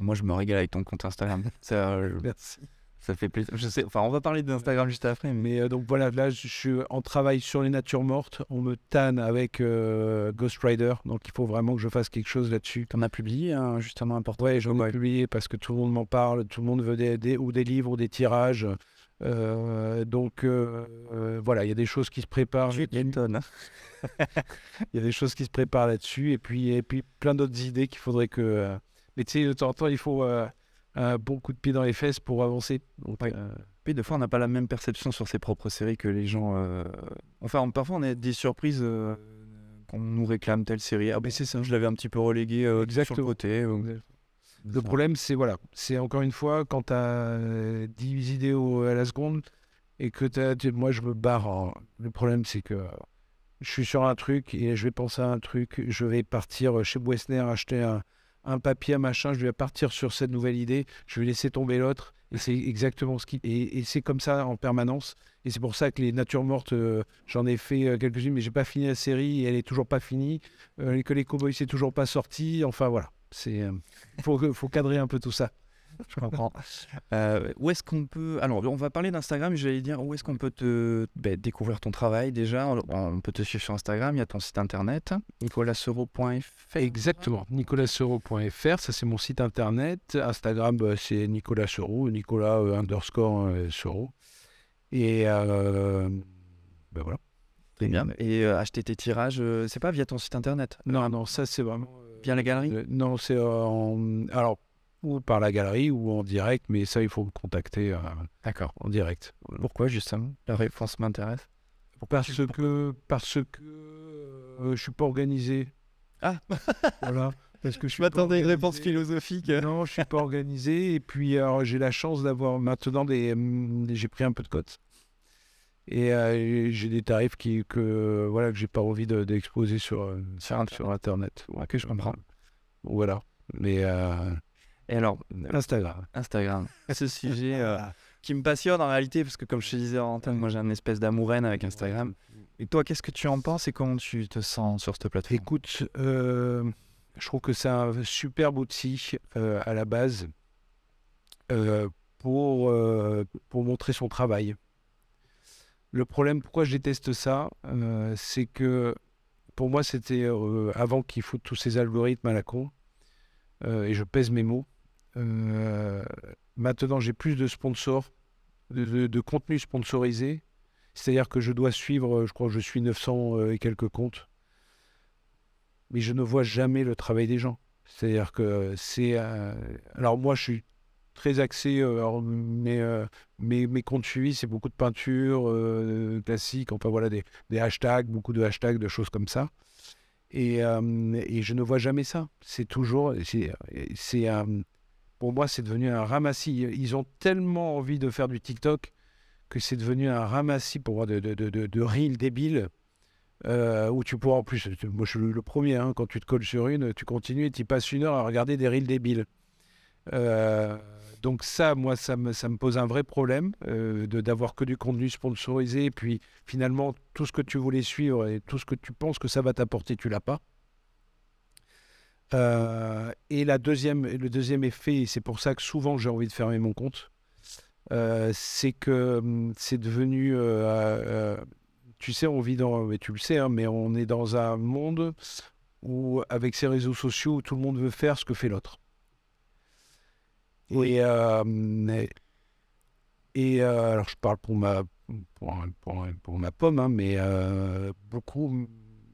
Moi, je me régale avec ton compte Instagram. [laughs] Ça, je- Merci. ça fait plaisir. Je sais. Enfin, on va parler d'Instagram juste après. Mais Mais euh, donc voilà, là je suis en travail sur les natures mortes. On me tanne avec euh, Ghost Rider, donc il faut vraiment que je fasse quelque chose là-dessus. t'en as publié un justement important. Ouais, j'en ai publié parce que tout le monde m'en parle, tout le monde veut des, des- ou des livres ou des tirages. Euh, donc euh, euh, voilà, il y a des choses qui se préparent. Il y a- m'étonnes. [laughs] il y a des choses qui se préparent là-dessus et puis, et puis plein d'autres idées qu'il faudrait que. Mais tu sais, de temps en temps, il faut euh, un bon coup de pied dans les fesses pour avancer. Donc, Ouais. euh, Puis des fois, on n'a pas la même perception sur ses propres séries que les gens. euh, Enfin, parfois, on a des surprises qu'on nous réclame telle série. Ah, mais c'est ça. Je l'avais un petit peu relégué euh, sur le côté. euh, Le problème, c'est voilà, c'est encore une fois quand tu as 10 idées à la seconde et que t'as- tu- moi je me barre. Le problème, c'est que je suis sur un truc et je vais penser à un truc. Je vais partir chez Wessner acheter un, un papier, un machin. Je vais partir sur cette nouvelle idée. Je vais laisser tomber l'autre. Et c'est exactement ce qui. Et, et c'est comme ça en permanence. Et c'est pour ça que les natures mortes, euh, j'en ai fait euh, quelques-unes, mais j'ai pas fini la série et elle est toujours pas finie. Euh, que les cowboys, c'est toujours pas sorti. Enfin voilà. C'est. euh, faut, faut cadrer un peu tout ça. [laughs] Je comprends. Euh, où est-ce qu'on peut. Alors, on va parler d'Instagram. J'allais dire, où est-ce qu'on peut te ben, découvrir ton travail déjà? On, peut te suivre sur Instagram. Il y a ton site internet, nicolassero.fr. Exactement. NicolasSereau.fr, ça c'est mon site internet. Instagram, bah, c'est Nicolas Nicolas euh, underscore euh, Sereau. Et euh, ben voilà. Très bien. Et euh, acheter tes tirages, c'est pas via ton site internet? Non, non, ça c'est vraiment. Via la galerie? non, c'est en. Alors, ou par la galerie ou en direct, mais ça il faut me contacter euh, D'accord. en direct. Voilà. Pourquoi justement La réponse m'intéresse? Parce que, parce que euh, je suis pas organisé. Ah. [laughs] Voilà. Parce que [laughs] je m'attendais à une réponse philosophique. Non, je suis pas organisé. Et puis, j'ai la chance d'avoir maintenant des. hum, J'ai pris un peu de cote. Et euh, j'ai des tarifs qui, que, voilà, que j'ai pas envie de- d'exposer sur, euh, Sur Internet. Ouais, que je comprends. Voilà. Mais Et alors, Instagram. Instagram, [laughs] ce sujet euh, qui me passionne en réalité, parce que comme je te disais en antenne, moi j'ai un espèce d'amour-haine avec Instagram. Et toi, qu'est-ce que tu en penses et comment tu te sens sur cette plateforme? Écoute, euh, je trouve que c'est un superbe outil euh, à la base pour, pour montrer son travail. Le problème, pourquoi je déteste ça, c'est que pour moi, c'était avant qu'ils foutent tous ces algorithmes à la con, et je pèse mes mots. Euh, maintenant, j'ai plus de sponsors, de, de, de contenu sponsorisé. C'est-à-dire que je dois suivre, je crois que je suis 900 euh, et quelques comptes mais je ne vois jamais le travail des gens. C'est-à-dire que c'est. euh, Alors, moi, je suis très axé. alors, mes, comptes suivis, c'est beaucoup de peinture euh, classique, enfin voilà, des, hashtags, beaucoup de hashtags, de choses comme ça. Et, et je ne vois jamais ça. C'est toujours. c'est- pour moi, c'est devenu un ramassis. Ils ont tellement envie de faire du TikTok que c'est devenu un ramassis pour moi de, reels débiles euh, où tu pourras en plus, moi je suis le premier, hein, quand tu te colles sur une, tu continues et tu passes une heure à regarder des reels débiles. Euh, donc ça, moi, ça me, pose un vrai problème euh, d'avoir que du contenu sponsorisé et puis finalement tout ce que tu voulais suivre et tout ce que tu penses que ça va t'apporter, tu l'as pas. Euh, et la deuxième, le deuxième effet, et c'est pour ça que souvent j'ai envie de fermer mon compte, euh, c'est que hum, c'est devenu euh, tu sais, on vit dans, mais tu le sais, hein, mais on est dans un monde où, avec ces réseaux sociaux, où tout le monde veut faire ce que fait l'autre. Et, et alors, je parle pour ma, pour, pour- pour ma pomme, hein, mais beaucoup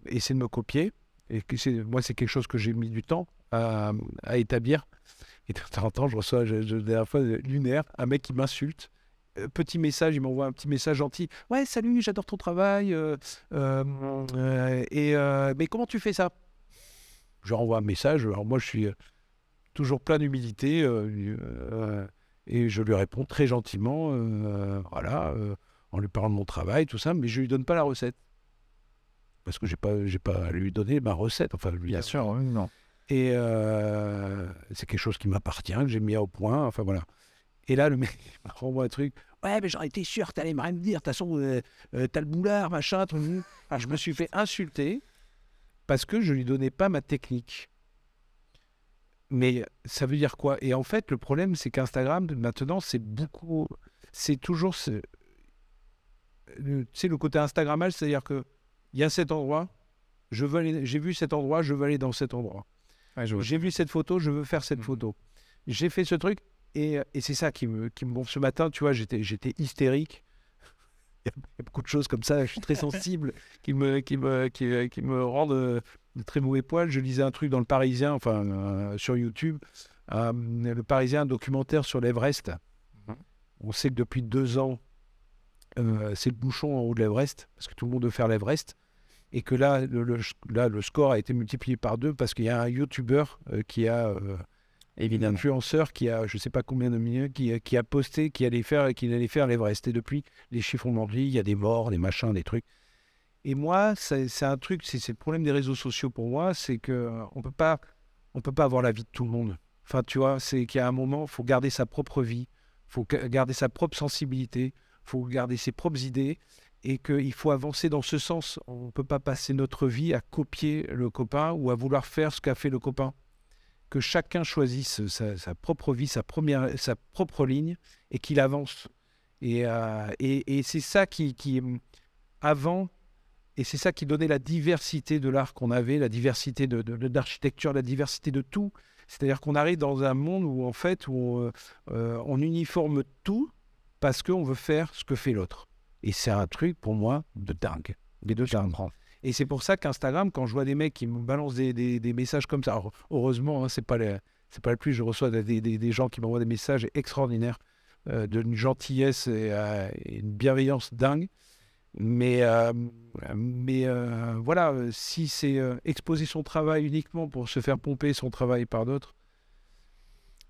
essaient de me copier. Et moi, c'est quelque chose que j'ai mis du temps à, établir. Et de temps en temps, je reçois, la dernière fois, lunaire, un mec qui m'insulte euh, petit message, il m'envoie un petit message gentil. Ouais, salut, j'adore ton travail. euh, euh, euh, et euh, mais comment tu fais ça? Je renvoie un message. Alors moi, je suis euh, toujours plein d'humilité. euh, euh, Et je lui réponds très gentiment, euh, voilà, euh, en lui parlant de mon travail, tout ça, mais je lui donne pas la recette. Parce que j'ai pas, j'ai pas à lui donner ma recette. Enfin, lui Bien dire- sûr, oui, non. Et euh, c'est quelque chose qui m'appartient, que j'ai mis au point. Enfin voilà. Et là, le mec renvoie un truc. Ouais, mais j'aurais été sûr que t'allais me dire. De toute façon, euh, euh, t'as le boulard, machin. truc. Ah, je me suis fait insulter parce que je lui donnais pas ma technique. Mais ça veut dire quoi? Et en fait, le problème, c'est qu'Instagram, maintenant, c'est beaucoup. C'est toujours. ce- Tu sais, le côté Instagrammage, c'est-à-dire que il y a cet endroit, je veux aller- j'ai vu cet endroit, je veux aller dans cet endroit. Ouais. J'ai vu cette photo, je veux faire cette Mhm. photo. J'ai fait ce truc et, et c'est ça qui me, qui me gonfle. Ce matin, tu vois, j'étais, j'étais hystérique. [laughs] Il y, a, beaucoup de choses comme ça, je suis très sensible, qui me, qui me, qui, qui me rendent euh, de très mauvais poil. Je lisais un truc dans le Parisien, enfin euh, sur YouTube, euh, le Parisien, un documentaire sur l'Everest. Mhm. On sait que depuis deux ans, c'est le bouchon en haut de l'Everest, parce que tout le monde veut faire l'Everest. Et que là le, le- là, le score a été multiplié par deux parce qu'il y a un YouTuber euh, qui a euh, Évidemment. influenceur qui a, je sais pas combien de millions, qui, a- qui a posté qu'il allait faire, qu'il allait faire l'Everest. Et depuis, les chiffres ont menti, il y a des morts, des machins, des trucs. Et moi, c'est un truc, c'est le problème des réseaux sociaux pour moi, c'est que euh, on peut pas, on peut pas avoir la vie de tout le monde. Enfin, tu vois, c'est qu'il y a un moment, faut garder sa propre vie, faut ga- garder sa propre sensibilité, faut garder ses propres idées, et qu'il faut avancer dans ce sens. On ne peut pas passer notre vie à copier le copain ou à vouloir faire ce qu'a fait le copain que chacun choisisse sa, propre vie, sa, propre ligne et qu'il avance. Et, euh, et, c'est ça qui, qui, avant, et c'est ça qui donnait la diversité de l'art qu'on avait, la diversité de, l'architecture, la diversité de tout. C'est-à-dire qu'on arrive dans un monde où, en fait, euh, on uniforme tout parce qu'on veut faire ce que fait l'autre. Et c'est un truc, pour moi, de dingue. Mais de Je comprends. Et c'est pour ça qu'Instagram, quand je vois des mecs qui me balancent des, des- des messages comme ça, alors, heureusement, hein, c'est pas les- c'est pas le plus, je reçois des, des- gens qui m'envoient des messages extraordinaires, euh, d'une gentillesse et, euh, et une bienveillance dingue. Mais, euh, mais euh, voilà, si c'est euh, exposer son travail uniquement pour se faire pomper son travail par d'autres,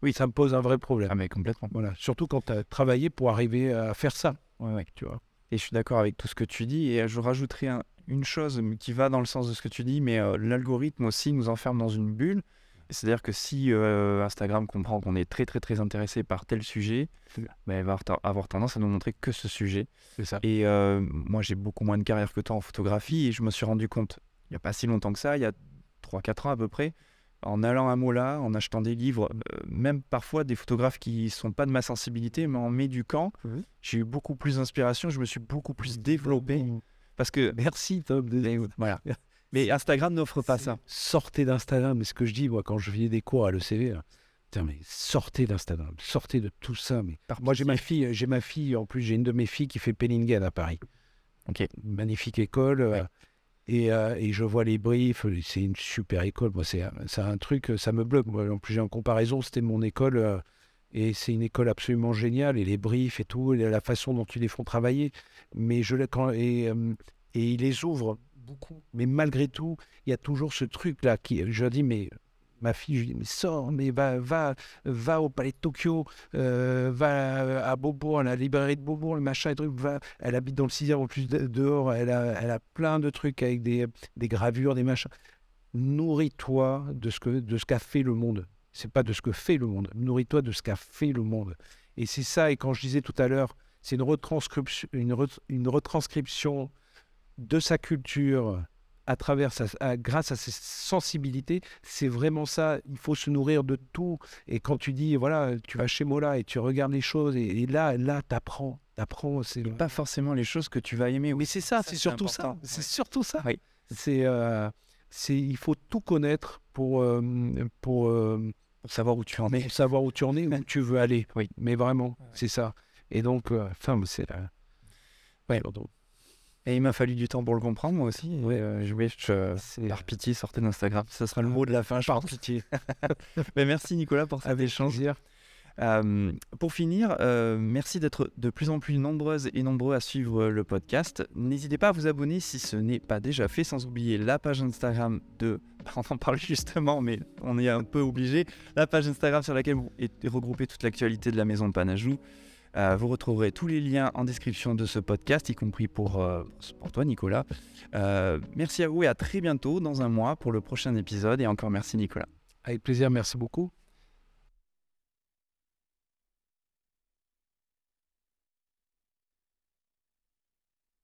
oui, ça me pose un vrai problème. Ah, mais complètement. Voilà, surtout quand tu as travaillé pour arriver à faire ça, Ouais, ouais. tu vois. Et je suis d'accord avec tout ce que tu dis. Et je rajouterai un- une chose qui va dans le sens de ce que tu dis, mais euh, l'algorithme aussi nous enferme dans une bulle. C'est-à-dire que si euh, Instagram comprend qu'on est très très très intéressé par tel sujet, ben, elle va avoir- tendance à nous montrer que ce sujet. C'est ça. Et euh, moi j'ai beaucoup moins de carrière que toi en photographie et je me suis rendu compte, il n'y a pas si longtemps que ça, il y a 3-4 ans à peu près, en allant à Mola, en achetant des livres, euh, même parfois des photographes qui sont pas de ma sensibilité, mais en m'éduquant, j'ai eu beaucoup plus d'inspiration, je me suis beaucoup plus développé. Parce que, Merci Tom. de- voilà. [laughs] Mais Instagram n'offre pas ça. Sortez d'Instagram. Mais ce que je dis, moi, quand je faisais des cours à l'ECV, là, putain, mais sortez d'Instagram. Sortez de tout ça. Mais Par moi, j'ai ma fille. J'ai ma fille. En plus, j'ai une de mes filles qui fait Pellingen à Paris. Ok. Magnifique école. euh. Et, euh, et je vois les briefs. C'est une super école. Moi, c'est un truc. Ça me bloque. Moi, en plus, j'ai en comparaison. C'était mon école. euh, et c'est une école absolument géniale. Et les briefs et tout, et la façon dont ils les font travailler. Mais je quand et, euh, et ils les ouvrent beaucoup. Mais malgré tout, il y a toujours ce truc là qui. Je dis mais ma fille, je lui dis mais sors, mais va va va au palais de Tokyo, euh, va à Beaubourg, à la librairie de Beaubourg, le machin et truc. Va, elle habite dans le 6 en plus de- dehors. Elle a elle a plein de trucs avec des des gravures, des machins. Nourris-toi de ce que qu'a fait le monde. C'est pas de ce que fait le monde. Nourris-toi de ce qu'a fait le monde. Et c'est ça. Et quand je disais tout à l'heure, c'est une retranscription, une, re- une retranscription de sa culture à travers sa, à- grâce à ses sensibilités. C'est vraiment ça. Il faut se nourrir de tout. Et quand tu dis, voilà, tu vas chez Mola et tu regardes les choses, et, et là, là, t'apprends, t'apprends. C'est pas forcément les choses que tu vas aimer. mais c'est ça, Ça, c'est surtout ça. C'est surtout ça. Oui. C'est, euh, c'est, il faut tout connaître pour, euh, pour, euh, Pour savoir où tu en es. pour savoir où tu en es, où [laughs] tu veux aller. Oui. Mais vraiment, c'est ça. Et donc, euh, enfin, c'est la... Ouais. Et il m'a fallu du temps pour le comprendre, moi aussi. Ouais. Euh, je wish, euh, C'est- par pitié, sortez d'Instagram. Ce sera le mot de la fin, je Par pense. pitié. [laughs] [laughs] Mais merci Nicolas pour cet échange. plaisir. Euh, pour finir, euh, merci d'être de plus en plus nombreuses et nombreux à suivre le podcast. N'hésitez pas à vous abonner si ce n'est pas déjà fait, sans oublier la page Instagram de... [laughs] On en parle justement, mais on est un peu obligé. La page Instagram sur laquelle est regroupée toute l'actualité de la maison de Panajou. Euh, vous retrouverez tous les liens en description de ce podcast, y compris pour, pour toi, Nicolas. merci à vous et à très bientôt dans un mois pour le prochain épisode. Et encore merci, Nicolas. Avec plaisir, merci beaucoup.